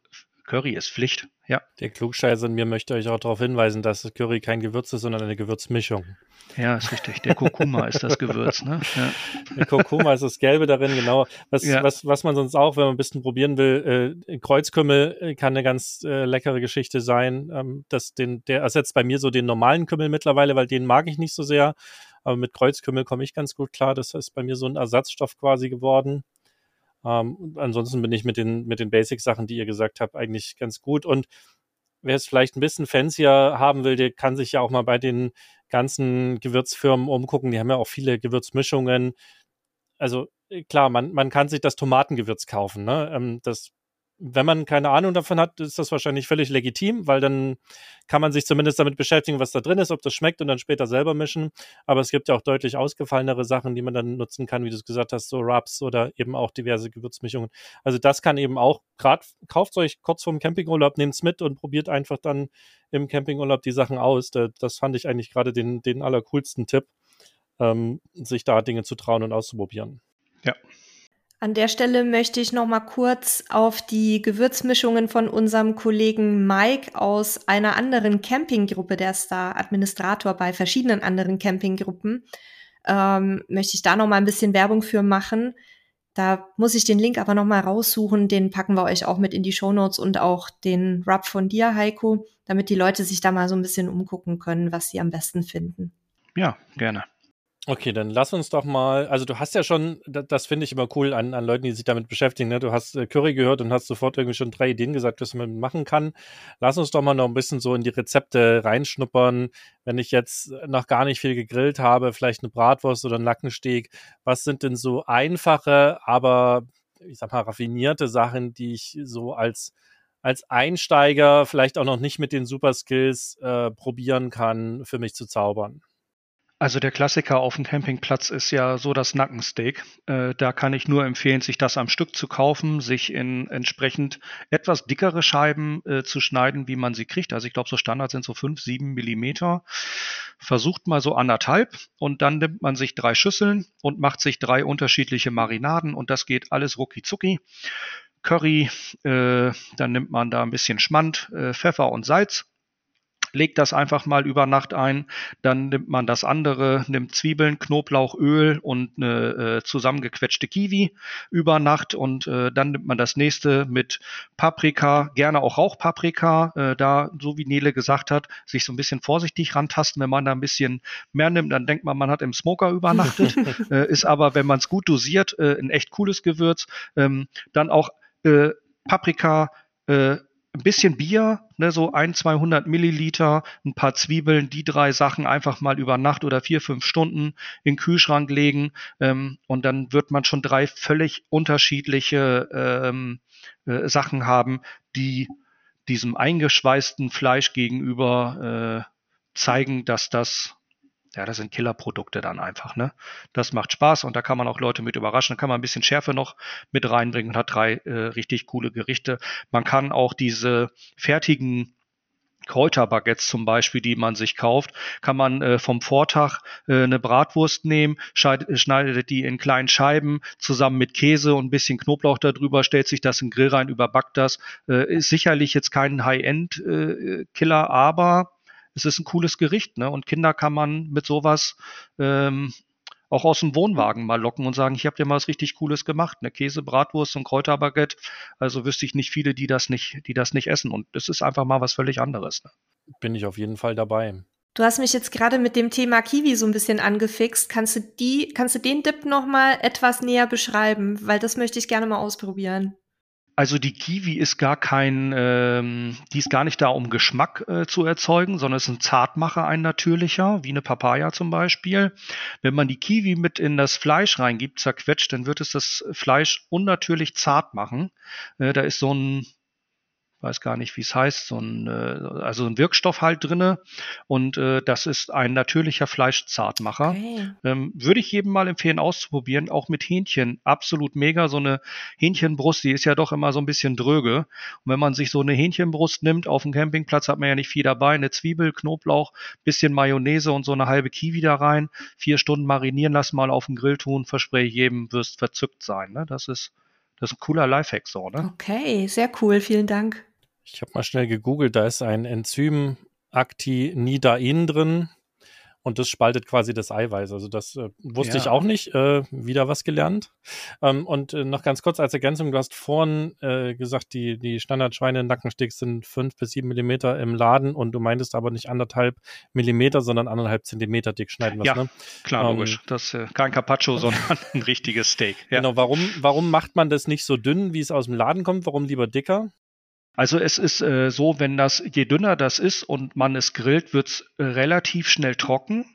Curry ist Pflicht, ja. Der Klugscheißer in mir möchte euch auch darauf hinweisen, dass Curry kein Gewürz ist, sondern eine Gewürzmischung. Ja, ist richtig. Der Kurkuma ist das Gewürz, ne? Ja. Der Kurkuma ist das Gelbe darin, genau. Was, ja. was, was man sonst auch, wenn man ein bisschen probieren will, äh, Kreuzkümmel äh, kann eine ganz äh, leckere Geschichte sein. Ähm, das, den, der ersetzt bei mir so den normalen Kümmel mittlerweile, weil den mag ich nicht so sehr. Aber mit Kreuzkümmel komme ich ganz gut klar. Das ist bei mir so ein Ersatzstoff quasi geworden. Ähm, ansonsten bin ich mit den, mit den Basic-Sachen, die ihr gesagt habt, eigentlich ganz gut. Und wer es vielleicht ein bisschen fancier haben will, der kann sich ja auch mal bei den ganzen Gewürzfirmen umgucken. Die haben ja auch viele Gewürzmischungen. Also äh, klar, man, man kann sich das Tomatengewürz kaufen. Ne? Ähm, das wenn man keine Ahnung davon hat, ist das wahrscheinlich völlig legitim, weil dann kann man sich zumindest damit beschäftigen, was da drin ist, ob das schmeckt und dann später selber mischen. Aber es gibt ja auch deutlich ausgefallenere Sachen, die man dann nutzen kann, wie du es gesagt hast, so Rubs oder eben auch diverse Gewürzmischungen. Also das kann eben auch, gerade kauft euch kurz vorm Campingurlaub, nehmt es mit und probiert einfach dann im Campingurlaub die Sachen aus. Das fand ich eigentlich gerade den, den allercoolsten Tipp, ähm, sich da Dinge zu trauen und auszuprobieren. Ja, an der Stelle möchte ich noch mal kurz auf die Gewürzmischungen von unserem Kollegen Mike aus einer anderen Campinggruppe, der ist da Administrator bei verschiedenen anderen Campinggruppen, ähm, möchte ich da noch mal ein bisschen Werbung für machen. Da muss ich den Link aber noch mal raussuchen, den packen wir euch auch mit in die Show Notes und auch den Rub von dir, Heiko, damit die Leute sich da mal so ein bisschen umgucken können, was sie am besten finden. Ja, gerne. Okay, dann lass uns doch mal, also du hast ja schon, das, das finde ich immer cool an, an Leuten, die sich damit beschäftigen, ne? du hast äh, Curry gehört und hast sofort irgendwie schon drei Ideen gesagt, was man machen kann. Lass uns doch mal noch ein bisschen so in die Rezepte reinschnuppern. Wenn ich jetzt noch gar nicht viel gegrillt habe, vielleicht eine Bratwurst oder ein Nackensteak, was sind denn so einfache, aber ich sag mal raffinierte Sachen, die ich so als als Einsteiger vielleicht auch noch nicht mit den Super Skills äh, probieren kann, für mich zu zaubern? Also der Klassiker auf dem Campingplatz ist ja so das Nackensteak. Äh, da kann ich nur empfehlen, sich das am Stück zu kaufen, sich in entsprechend etwas dickere Scheiben äh, zu schneiden, wie man sie kriegt. Also ich glaube, so Standard sind so fünf, sieben Millimeter. Versucht mal so anderthalb und dann nimmt man sich drei Schüsseln und macht sich drei unterschiedliche Marinaden und das geht alles rucki zucki. Curry, äh, dann nimmt man da ein bisschen Schmand, äh, Pfeffer und Salz legt das einfach mal über Nacht ein. Dann nimmt man das andere, nimmt Zwiebeln, Knoblauch, Öl und eine äh, zusammengequetschte Kiwi über Nacht und äh, dann nimmt man das nächste mit Paprika, gerne auch Rauchpaprika, äh, da, so wie Nele gesagt hat, sich so ein bisschen vorsichtig rantasten. Wenn man da ein bisschen mehr nimmt, dann denkt man, man hat im Smoker übernachtet. äh, ist aber, wenn man es gut dosiert, äh, ein echt cooles Gewürz. Ähm, dann auch äh, Paprika, äh, ein bisschen Bier, ne, so ein, 200 Milliliter, ein paar Zwiebeln, die drei Sachen einfach mal über Nacht oder vier, fünf Stunden in den Kühlschrank legen ähm, und dann wird man schon drei völlig unterschiedliche ähm, äh, Sachen haben, die diesem eingeschweißten Fleisch gegenüber äh, zeigen, dass das ja, das sind Killerprodukte dann einfach, ne? Das macht Spaß und da kann man auch Leute mit überraschen. Da kann man ein bisschen Schärfe noch mit reinbringen und hat drei äh, richtig coole Gerichte. Man kann auch diese fertigen Kräuterbaguettes zum Beispiel, die man sich kauft, kann man äh, vom Vortag äh, eine Bratwurst nehmen, schneidet die in kleinen Scheiben zusammen mit Käse und ein bisschen Knoblauch darüber, stellt sich das in den Grill rein, überbackt das. Äh, ist sicherlich jetzt kein High-End-Killer, äh, aber es ist ein cooles Gericht, ne? Und Kinder kann man mit sowas ähm, auch aus dem Wohnwagen mal locken und sagen, ich habe dir mal was richtig Cooles gemacht, eine Käse, Bratwurst und Kräuterbaguette. Also wüsste ich nicht viele, die das nicht, die das nicht essen. Und es ist einfach mal was völlig anderes. Ne? Bin ich auf jeden Fall dabei. Du hast mich jetzt gerade mit dem Thema Kiwi so ein bisschen angefixt. Kannst du die, kannst du den Dip noch mal etwas näher beschreiben? Weil das möchte ich gerne mal ausprobieren. Also die Kiwi ist gar kein, ähm, die ist gar nicht da, um Geschmack äh, zu erzeugen, sondern es ist ein Zartmacher, ein natürlicher, wie eine Papaya zum Beispiel. Wenn man die Kiwi mit in das Fleisch reingibt, zerquetscht, dann wird es das Fleisch unnatürlich zart machen. Äh, da ist so ein weiß gar nicht, wie es heißt, so ein, äh, also ein Wirkstoff halt drinne und äh, das ist ein natürlicher Fleischzartmacher. Okay. Ähm, würde ich jedem mal empfehlen auszuprobieren, auch mit Hähnchen. Absolut mega, so eine Hähnchenbrust, die ist ja doch immer so ein bisschen dröge. Und wenn man sich so eine Hähnchenbrust nimmt, auf dem Campingplatz hat man ja nicht viel dabei, eine Zwiebel, Knoblauch, bisschen Mayonnaise und so eine halbe Kiwi da rein, vier Stunden marinieren lassen, mal auf den Grill tun, verspreche ich jedem, wirst verzückt sein. Ne? Das ist das ist ein cooler Lifehack so, ne? Okay, sehr cool, vielen Dank. Ich habe mal schnell gegoogelt, da ist ein Enzym Actinidain drin und das spaltet quasi das Eiweiß. Also das äh, wusste ja. ich auch nicht. Äh, wieder was gelernt. Ähm, und äh, noch ganz kurz als Ergänzung, du hast vorhin äh, gesagt, die, die Standard-Schweine-Nackensticks sind fünf bis sieben Millimeter im Laden und du meintest aber nicht anderthalb Millimeter, sondern anderthalb Zentimeter dick schneiden was, ja, ne? klar, ähm, logisch. Das ist äh, kein Carpaccio, sondern ein richtiges Steak. Ja. Genau, warum, warum macht man das nicht so dünn, wie es aus dem Laden kommt? Warum lieber dicker? Also es ist äh, so, wenn das, je dünner das ist und man es grillt, wird es äh, relativ schnell trocken.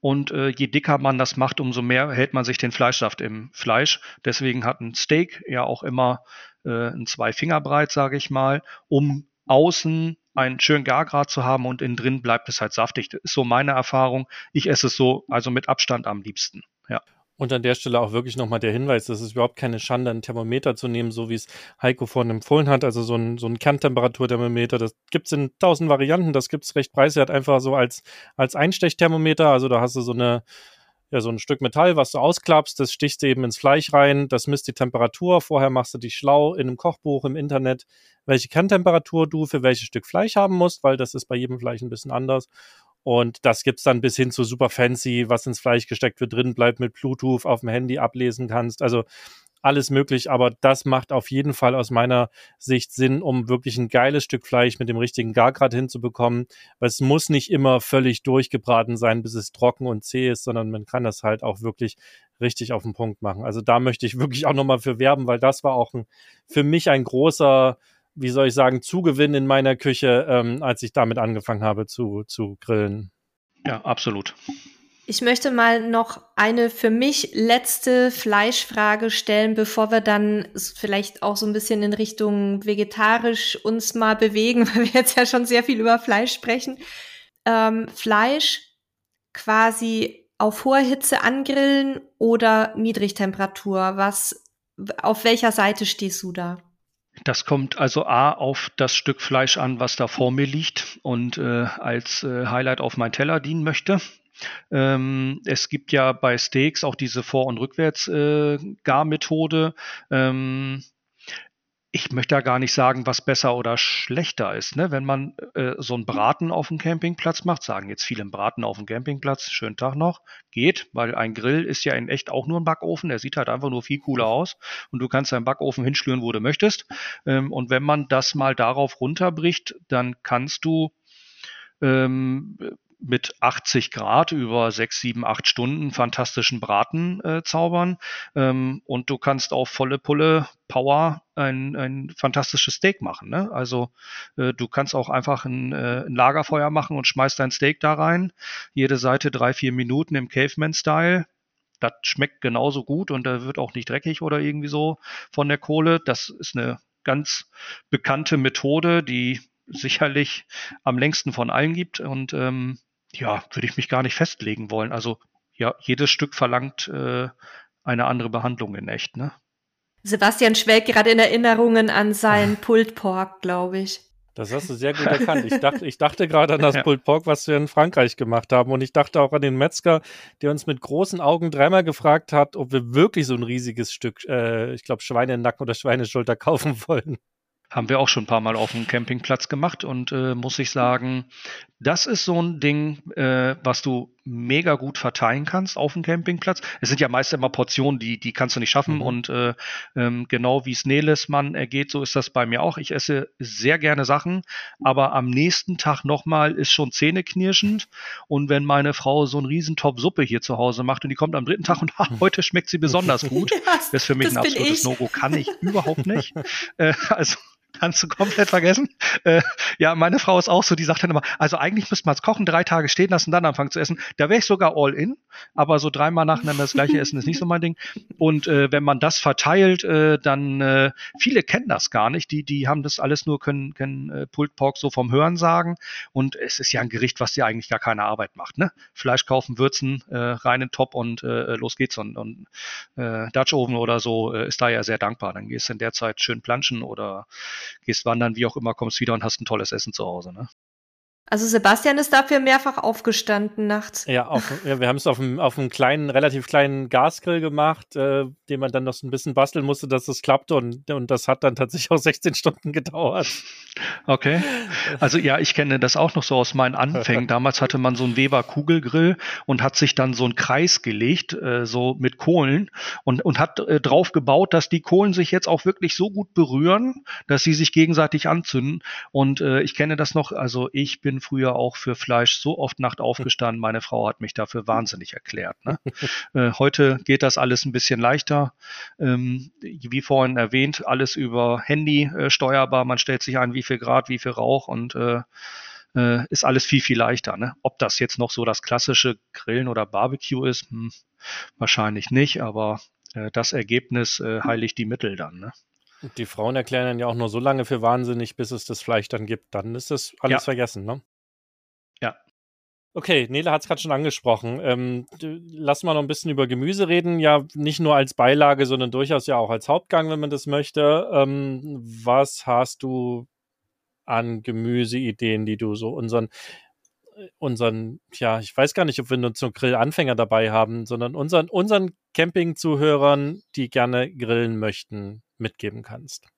Und äh, je dicker man das macht, umso mehr hält man sich den Fleischsaft im Fleisch. Deswegen hat ein Steak ja auch immer äh, ein zwei Finger breit, sage ich mal, um außen einen schönen Gargrad zu haben und innen drin bleibt es halt saftig. Das ist so meine Erfahrung. Ich esse es so, also mit Abstand am liebsten. Ja. Und an der Stelle auch wirklich nochmal der Hinweis, dass es überhaupt keine Schande, ein Thermometer zu nehmen, so wie es Heiko vorhin empfohlen hat. Also so ein, so ein Kerntemperaturthermometer, das gibt es in tausend Varianten, das gibt es recht preiswert, einfach so als, als Einstechthermometer. Also da hast du so eine, ja, so ein Stück Metall, was du ausklappst, das stichst du eben ins Fleisch rein, das misst die Temperatur. Vorher machst du dich schlau in einem Kochbuch im Internet, welche Kerntemperatur du für welches Stück Fleisch haben musst, weil das ist bei jedem Fleisch ein bisschen anders. Und das gibt's dann bis hin zu super fancy, was ins Fleisch gesteckt wird, drin bleibt mit Bluetooth auf dem Handy ablesen kannst. Also alles möglich, aber das macht auf jeden Fall aus meiner Sicht Sinn, um wirklich ein geiles Stück Fleisch mit dem richtigen Gargrad hinzubekommen. Weil es muss nicht immer völlig durchgebraten sein, bis es trocken und zäh ist, sondern man kann das halt auch wirklich richtig auf den Punkt machen. Also da möchte ich wirklich auch nochmal für werben, weil das war auch ein, für mich ein großer wie soll ich sagen, Zugewinn in meiner Küche, ähm, als ich damit angefangen habe zu, zu grillen. Ja, absolut. Ich möchte mal noch eine für mich letzte Fleischfrage stellen, bevor wir dann vielleicht auch so ein bisschen in Richtung vegetarisch uns mal bewegen, weil wir jetzt ja schon sehr viel über Fleisch sprechen. Ähm, Fleisch quasi auf hoher Hitze angrillen oder Niedrigtemperatur? Was, auf welcher Seite stehst du da? Das kommt also A auf das Stück Fleisch an, was da vor mir liegt und äh, als äh, Highlight auf meinen Teller dienen möchte. Ähm, es gibt ja bei Steaks auch diese Vor- und Rückwärts-Garmethode. Äh, ähm, ich möchte ja gar nicht sagen, was besser oder schlechter ist. Ne? Wenn man äh, so einen Braten auf dem Campingplatz macht, sagen jetzt viele Braten auf dem Campingplatz, schönen Tag noch, geht, weil ein Grill ist ja in echt auch nur ein Backofen, der sieht halt einfach nur viel cooler aus und du kannst deinen Backofen hinschlüren, wo du möchtest. Ähm, und wenn man das mal darauf runterbricht, dann kannst du ähm, mit 80 Grad über 6, 7, 8 Stunden fantastischen Braten äh, zaubern. Ähm, und du kannst auf volle Pulle Power ein, ein fantastisches Steak machen. Ne? Also äh, du kannst auch einfach ein, äh, ein, Lagerfeuer machen und schmeißt dein Steak da rein. Jede Seite drei, vier Minuten im Caveman-Style. Das schmeckt genauso gut und da wird auch nicht dreckig oder irgendwie so von der Kohle. Das ist eine ganz bekannte Methode, die sicherlich am längsten von allen gibt. Und ähm, ja, würde ich mich gar nicht festlegen wollen. Also ja, jedes Stück verlangt äh, eine andere Behandlung in echt, ne? Sebastian schwelgt gerade in Erinnerungen an sein Pulled Pork, glaube ich. Das hast du sehr gut erkannt. Ich dachte, ich dachte gerade an das ja. Pulled Pork, was wir in Frankreich gemacht haben. Und ich dachte auch an den Metzger, der uns mit großen Augen dreimal gefragt hat, ob wir wirklich so ein riesiges Stück, äh, ich glaube, Schweinenacken oder Schweineschulter kaufen wollen. Haben wir auch schon ein paar Mal auf dem Campingplatz gemacht und äh, muss ich sagen, das ist so ein Ding, äh, was du mega gut verteilen kannst auf dem Campingplatz. Es sind ja meist immer Portionen, die, die kannst du nicht schaffen. Mhm. Und äh, ähm, genau wie es Neles Mann ergeht, so ist das bei mir auch. Ich esse sehr gerne Sachen, aber am nächsten Tag nochmal ist schon zähneknirschend. Und wenn meine Frau so einen Riesentop Suppe hier zu Hause macht und die kommt am dritten Tag und ha, heute schmeckt sie besonders gut, das ist für mich ein absolutes No-Go. Kann ich überhaupt nicht. äh, also kannst du komplett vergessen. Äh, ja, meine Frau ist auch so, die sagt dann immer, also eigentlich müsste man es kochen, drei Tage stehen lassen, dann anfangen zu essen. Da wäre ich sogar all in, aber so dreimal nacheinander das gleiche essen ist nicht so mein Ding. Und äh, wenn man das verteilt, äh, dann äh, viele kennen das gar nicht. Die, die haben das alles nur können, können äh, Pulled Pork so vom Hören sagen. Und es ist ja ein Gericht, was dir eigentlich gar keine Arbeit macht. Ne? Fleisch kaufen, würzen, äh, rein in Top und äh, los geht's. Und, und äh, Dutch Oven oder so äh, ist da ja sehr dankbar. Dann gehst du in der Zeit schön planschen oder gehst wandern, wie auch immer, kommst wieder und hast ein tolles Essen zu Hause. Ne? Also Sebastian ist dafür mehrfach aufgestanden nachts. Ja, auf, ja wir haben es auf einem, auf einem kleinen, relativ kleinen Gasgrill gemacht, äh, den man dann noch so ein bisschen basteln musste, dass es klappte und, und das hat dann tatsächlich auch 16 Stunden gedauert. Okay. Also ja, ich kenne das auch noch so aus meinen Anfängen. Damals hatte man so einen Weber Kugelgrill und hat sich dann so einen Kreis gelegt, äh, so mit Kohlen und, und hat äh, drauf gebaut, dass die Kohlen sich jetzt auch wirklich so gut berühren, dass sie sich gegenseitig anzünden. Und äh, ich kenne das noch, also ich bin bin früher auch für Fleisch so oft Nacht aufgestanden. Meine Frau hat mich dafür wahnsinnig erklärt. Ne? äh, heute geht das alles ein bisschen leichter. Ähm, wie vorhin erwähnt, alles über Handy äh, steuerbar. Man stellt sich ein, wie viel Grad, wie viel Rauch und äh, äh, ist alles viel, viel leichter. Ne? Ob das jetzt noch so das klassische Grillen oder Barbecue ist, hm, wahrscheinlich nicht, aber äh, das Ergebnis äh, heiligt die Mittel dann. Ne? Die Frauen erklären dann ja auch nur so lange für wahnsinnig, bis es das Fleisch dann gibt. Dann ist das alles ja. vergessen, ne? Okay, Nele hat es gerade schon angesprochen. Ähm, lass mal noch ein bisschen über Gemüse reden. Ja, nicht nur als Beilage, sondern durchaus ja auch als Hauptgang, wenn man das möchte. Ähm, was hast du an Gemüseideen, die du so unseren unseren, ja, ich weiß gar nicht, ob wir nur zum Grillanfänger dabei haben, sondern unseren, unseren Camping-Zuhörern, die gerne grillen möchten, mitgeben kannst?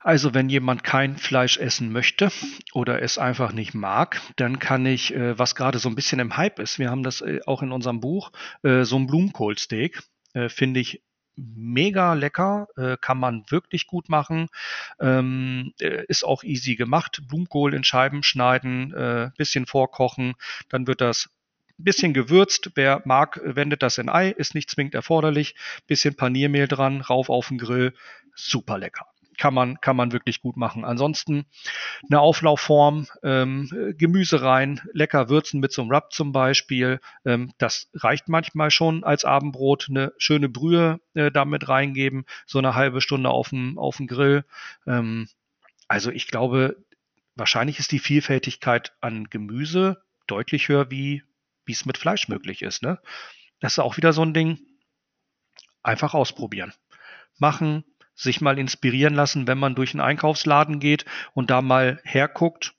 Also wenn jemand kein Fleisch essen möchte oder es einfach nicht mag, dann kann ich, äh, was gerade so ein bisschen im Hype ist, wir haben das äh, auch in unserem Buch, äh, so ein Blumenkohlsteak, finde ich mega lecker, kann man wirklich gut machen, ähm, äh, ist auch easy gemacht. Blumenkohl in Scheiben schneiden, bisschen vorkochen, dann wird das bisschen gewürzt. Wer mag, wendet das in Ei, ist nicht zwingend erforderlich. Bisschen Paniermehl dran, rauf auf den Grill. Super lecker. Kann man, kann man wirklich gut machen. Ansonsten eine Auflaufform, ähm, Gemüse rein, lecker würzen mit so einem Rub zum Beispiel. Ähm, das reicht manchmal schon als Abendbrot. Eine schöne Brühe äh, damit reingeben, so eine halbe Stunde auf dem, auf dem Grill. Ähm, also ich glaube, wahrscheinlich ist die Vielfältigkeit an Gemüse deutlich höher wie es mit Fleisch möglich ist. Ne? Das ist auch wieder so ein Ding. Einfach ausprobieren. Machen, sich mal inspirieren lassen, wenn man durch einen Einkaufsladen geht und da mal herguckt.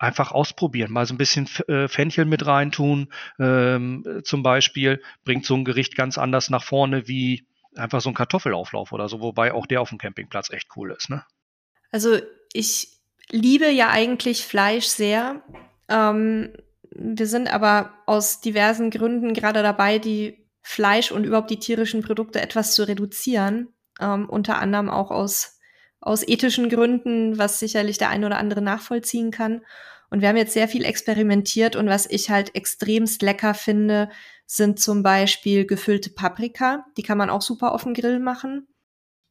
Einfach ausprobieren, mal so ein bisschen äh, Fenchel mit reintun, ähm, zum Beispiel, bringt so ein Gericht ganz anders nach vorne wie einfach so ein Kartoffelauflauf oder so, wobei auch der auf dem Campingplatz echt cool ist. Ne? Also ich liebe ja eigentlich Fleisch sehr. Ähm, wir sind aber aus diversen Gründen gerade dabei, die Fleisch und überhaupt die tierischen Produkte etwas zu reduzieren. Ähm, unter anderem auch aus, aus ethischen Gründen, was sicherlich der eine oder andere nachvollziehen kann. Und wir haben jetzt sehr viel experimentiert und was ich halt extremst lecker finde, sind zum Beispiel gefüllte Paprika. Die kann man auch super auf dem Grill machen,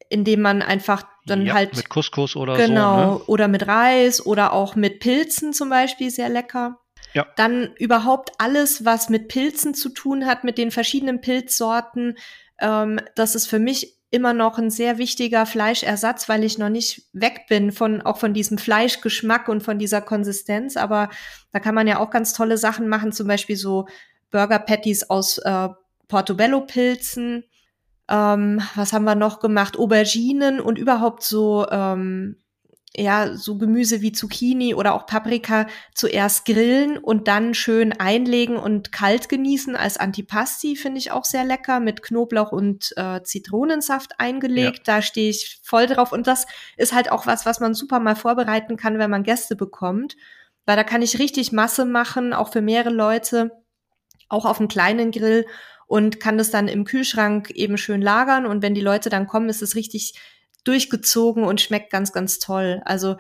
indem man einfach dann ja, halt mit Couscous oder genau, so. Genau, ne? oder mit Reis oder auch mit Pilzen zum Beispiel sehr lecker. Ja. Dann überhaupt alles, was mit Pilzen zu tun hat, mit den verschiedenen Pilzsorten. Ähm, das ist für mich immer noch ein sehr wichtiger Fleischersatz, weil ich noch nicht weg bin von auch von diesem Fleischgeschmack und von dieser Konsistenz. Aber da kann man ja auch ganz tolle Sachen machen, zum Beispiel so Burger Patties aus äh, Portobello-Pilzen. Ähm, was haben wir noch gemacht? Auberginen und überhaupt so ähm, ja, so Gemüse wie Zucchini oder auch Paprika zuerst grillen und dann schön einlegen und kalt genießen als Antipasti finde ich auch sehr lecker mit Knoblauch und äh, Zitronensaft eingelegt. Ja. Da stehe ich voll drauf und das ist halt auch was, was man super mal vorbereiten kann, wenn man Gäste bekommt, weil da kann ich richtig Masse machen, auch für mehrere Leute, auch auf einem kleinen Grill und kann das dann im Kühlschrank eben schön lagern und wenn die Leute dann kommen, ist es richtig durchgezogen und schmeckt ganz, ganz toll. Also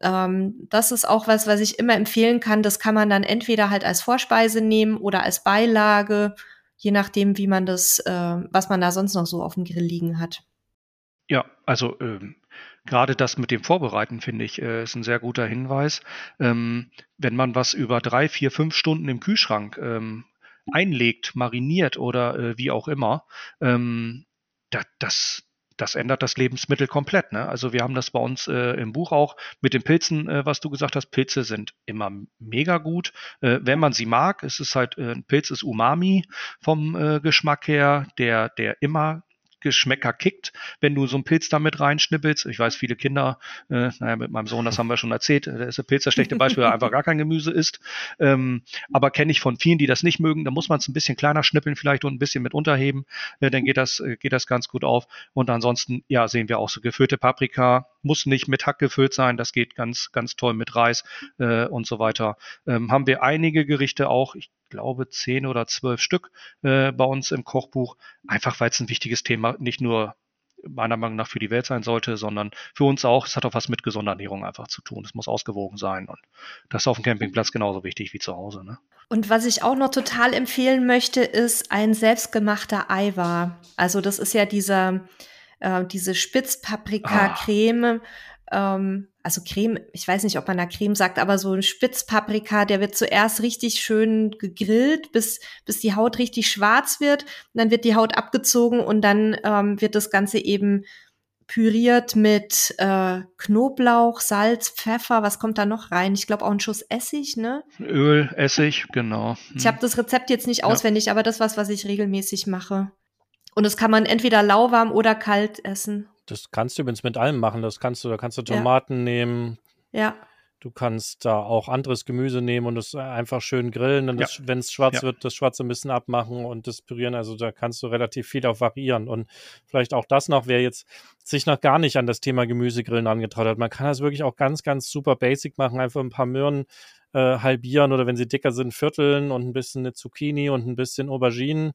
ähm, das ist auch was, was ich immer empfehlen kann. Das kann man dann entweder halt als Vorspeise nehmen oder als Beilage, je nachdem, wie man das, äh, was man da sonst noch so auf dem Grill liegen hat. Ja, also ähm, gerade das mit dem Vorbereiten finde ich äh, ist ein sehr guter Hinweis. Ähm, wenn man was über drei, vier, fünf Stunden im Kühlschrank ähm, einlegt, mariniert oder äh, wie auch immer, ähm, da, das, das ändert das Lebensmittel komplett. Ne? Also wir haben das bei uns äh, im Buch auch mit den Pilzen, äh, was du gesagt hast. Pilze sind immer mega gut, äh, wenn man sie mag. Es ist halt, äh, ein Pilz ist Umami vom äh, Geschmack her, der, der immer Geschmäcker kickt, wenn du so einen Pilz damit reinschnippelst. Ich weiß, viele Kinder, äh, naja, mit meinem Sohn, das haben wir schon erzählt, der ist der Pilz das schlechte Beispiel, weil er einfach gar kein Gemüse isst. Ähm, aber kenne ich von vielen, die das nicht mögen. Da muss man es ein bisschen kleiner schnippeln vielleicht und ein bisschen mit unterheben. Äh, dann geht das, äh, geht das ganz gut auf. Und ansonsten, ja, sehen wir auch so gefüllte Paprika. Muss nicht mit Hack gefüllt sein. Das geht ganz, ganz toll mit Reis äh, und so weiter. Ähm, haben wir einige Gerichte auch. Ich glaube, zehn oder zwölf Stück äh, bei uns im Kochbuch, einfach weil es ein wichtiges Thema nicht nur meiner Meinung nach für die Welt sein sollte, sondern für uns auch. Es hat auch was mit gesunder Ernährung einfach zu tun. Es muss ausgewogen sein und das ist auf dem Campingplatz genauso wichtig wie zu Hause. Ne? Und was ich auch noch total empfehlen möchte, ist ein selbstgemachter Eiwar. Also das ist ja dieser, äh, diese Spitzpaprika-Creme. Ah ähm, also Creme, ich weiß nicht, ob man da Creme sagt, aber so ein Spitzpaprika, der wird zuerst richtig schön gegrillt, bis, bis die Haut richtig schwarz wird. Und dann wird die Haut abgezogen und dann ähm, wird das Ganze eben püriert mit äh, Knoblauch, Salz, Pfeffer. Was kommt da noch rein? Ich glaube auch ein Schuss Essig, ne? Öl, Essig, genau. Hm. Ich habe das Rezept jetzt nicht auswendig, ja. aber das was, was ich regelmäßig mache. Und das kann man entweder lauwarm oder kalt essen. Das kannst du übrigens mit allem machen. Das kannst du, da kannst du Tomaten ja. nehmen. Ja. Du kannst da auch anderes Gemüse nehmen und es einfach schön grillen. Und ja. wenn es schwarz ja. wird, das Schwarze ein bisschen abmachen und das pürieren. Also da kannst du relativ viel auch variieren. Und vielleicht auch das noch, wer jetzt sich noch gar nicht an das Thema Gemüsegrillen angetraut hat. Man kann das wirklich auch ganz, ganz super basic machen. Einfach ein paar Möhren äh, halbieren oder wenn sie dicker sind, vierteln und ein bisschen eine Zucchini und ein bisschen Auberginen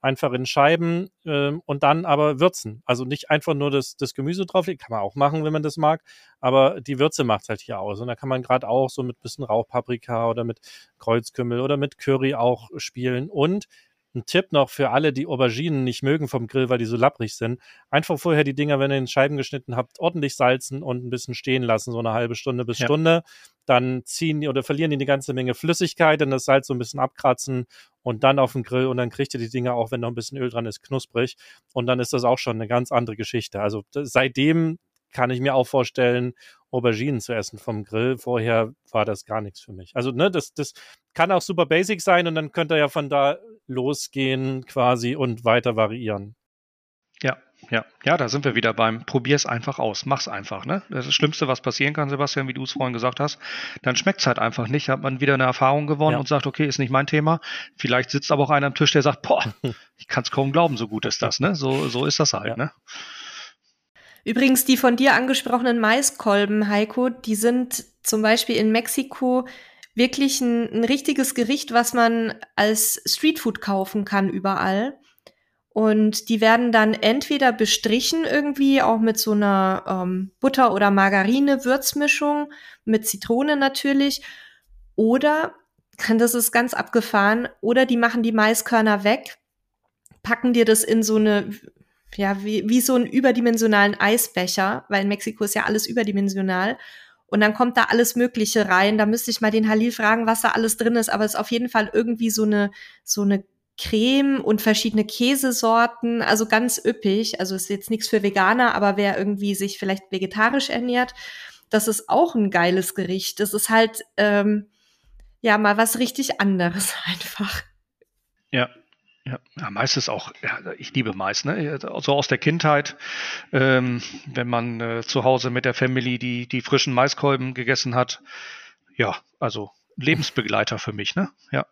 einfach in Scheiben ähm, und dann aber würzen. Also nicht einfach nur das, das Gemüse drauflegen, kann man auch machen, wenn man das mag, aber die Würze macht halt hier aus. Und da kann man gerade auch so mit bisschen Rauchpaprika oder mit Kreuzkümmel oder mit Curry auch spielen. Und ein Tipp noch für alle, die Auberginen nicht mögen vom Grill, weil die so lapprig sind. Einfach vorher die Dinger, wenn ihr in Scheiben geschnitten habt, ordentlich salzen und ein bisschen stehen lassen, so eine halbe Stunde bis ja. Stunde. Dann ziehen die oder verlieren die eine ganze Menge Flüssigkeit, dann das Salz so ein bisschen abkratzen und dann auf den Grill und dann kriegt ihr die Dinger auch, wenn noch ein bisschen Öl dran ist, knusprig. Und dann ist das auch schon eine ganz andere Geschichte. Also seitdem kann ich mir auch vorstellen, Auberginen zu essen vom Grill. Vorher war das gar nichts für mich. Also, ne, das, das kann auch super basic sein und dann könnt ihr ja von da losgehen quasi und weiter variieren. Ja, ja, ja, da sind wir wieder beim Probier's einfach aus, mach's einfach, ne? Das, ist das Schlimmste, was passieren kann, Sebastian, wie du es vorhin gesagt hast, dann schmeckt's halt einfach nicht, hat man wieder eine Erfahrung gewonnen ja. und sagt, okay, ist nicht mein Thema. Vielleicht sitzt aber auch einer am Tisch, der sagt, boah, ich kann's kaum glauben, so gut ist das, ne? So, so ist das halt, ja. ne? Übrigens, die von dir angesprochenen Maiskolben, Heiko, die sind zum Beispiel in Mexiko wirklich ein, ein richtiges Gericht, was man als Streetfood kaufen kann überall. Und die werden dann entweder bestrichen irgendwie auch mit so einer ähm, Butter- oder Margarine-Würzmischung, mit Zitrone natürlich. Oder, das ist ganz abgefahren, oder die machen die Maiskörner weg, packen dir das in so eine, ja, wie, wie so einen überdimensionalen Eisbecher, weil in Mexiko ist ja alles überdimensional. Und dann kommt da alles Mögliche rein. Da müsste ich mal den Halil fragen, was da alles drin ist. Aber es ist auf jeden Fall irgendwie so eine, so eine Creme und verschiedene Käsesorten, also ganz üppig. Also ist jetzt nichts für Veganer, aber wer irgendwie sich vielleicht vegetarisch ernährt, das ist auch ein geiles Gericht. Das ist halt ähm, ja mal was richtig anderes einfach. Ja, ja, ja Mais ist auch, ja, ich liebe Mais, ne? So aus der Kindheit, ähm, wenn man äh, zu Hause mit der Family die, die frischen Maiskolben gegessen hat. Ja, also Lebensbegleiter für mich, ne? Ja.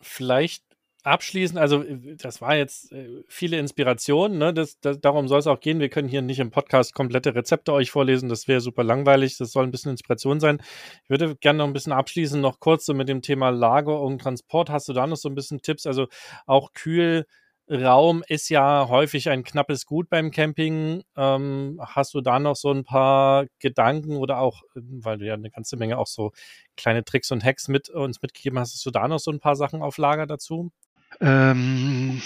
Vielleicht abschließend, also äh, das war jetzt äh, viele Inspirationen, ne? Das, das, darum soll es auch gehen. Wir können hier nicht im Podcast komplette Rezepte euch vorlesen, das wäre super langweilig, das soll ein bisschen Inspiration sein. Ich würde gerne noch ein bisschen abschließen, noch kurz so mit dem Thema Lagerung, Transport. Hast du da noch so ein bisschen Tipps? Also auch Kühlraum ist ja häufig ein knappes Gut beim Camping. Ähm, hast du da noch so ein paar Gedanken oder auch, weil du ja eine ganze Menge auch so kleine Tricks und Hacks mit uns mitgegeben hast, hast du da noch so ein paar Sachen auf Lager dazu? Ähm,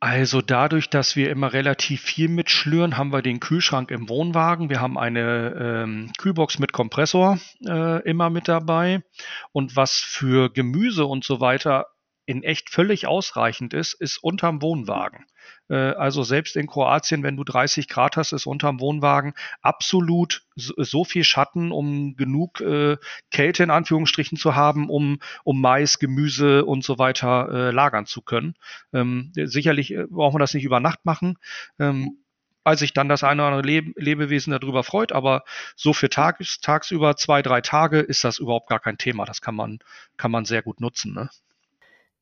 also dadurch, dass wir immer relativ viel mitschlüren, haben wir den Kühlschrank im Wohnwagen. Wir haben eine ähm, Kühlbox mit Kompressor äh, immer mit dabei. Und was für Gemüse und so weiter in echt völlig ausreichend ist, ist unterm Wohnwagen. Äh, also selbst in Kroatien, wenn du 30 Grad hast, ist unterm Wohnwagen absolut so, viel Schatten, um genug äh, Kälte in Anführungsstrichen zu haben, um, um Mais, Gemüse und so weiter äh, lagern zu können. Ähm, sicherlich braucht man das nicht über Nacht machen. Ähm, als sich dann das eine oder andere Leb Lebewesen darüber freut, aber so für tags, tagsüber zwei, drei Tage ist das überhaupt gar kein Thema. Das kann man, kann man sehr gut nutzen. Ne?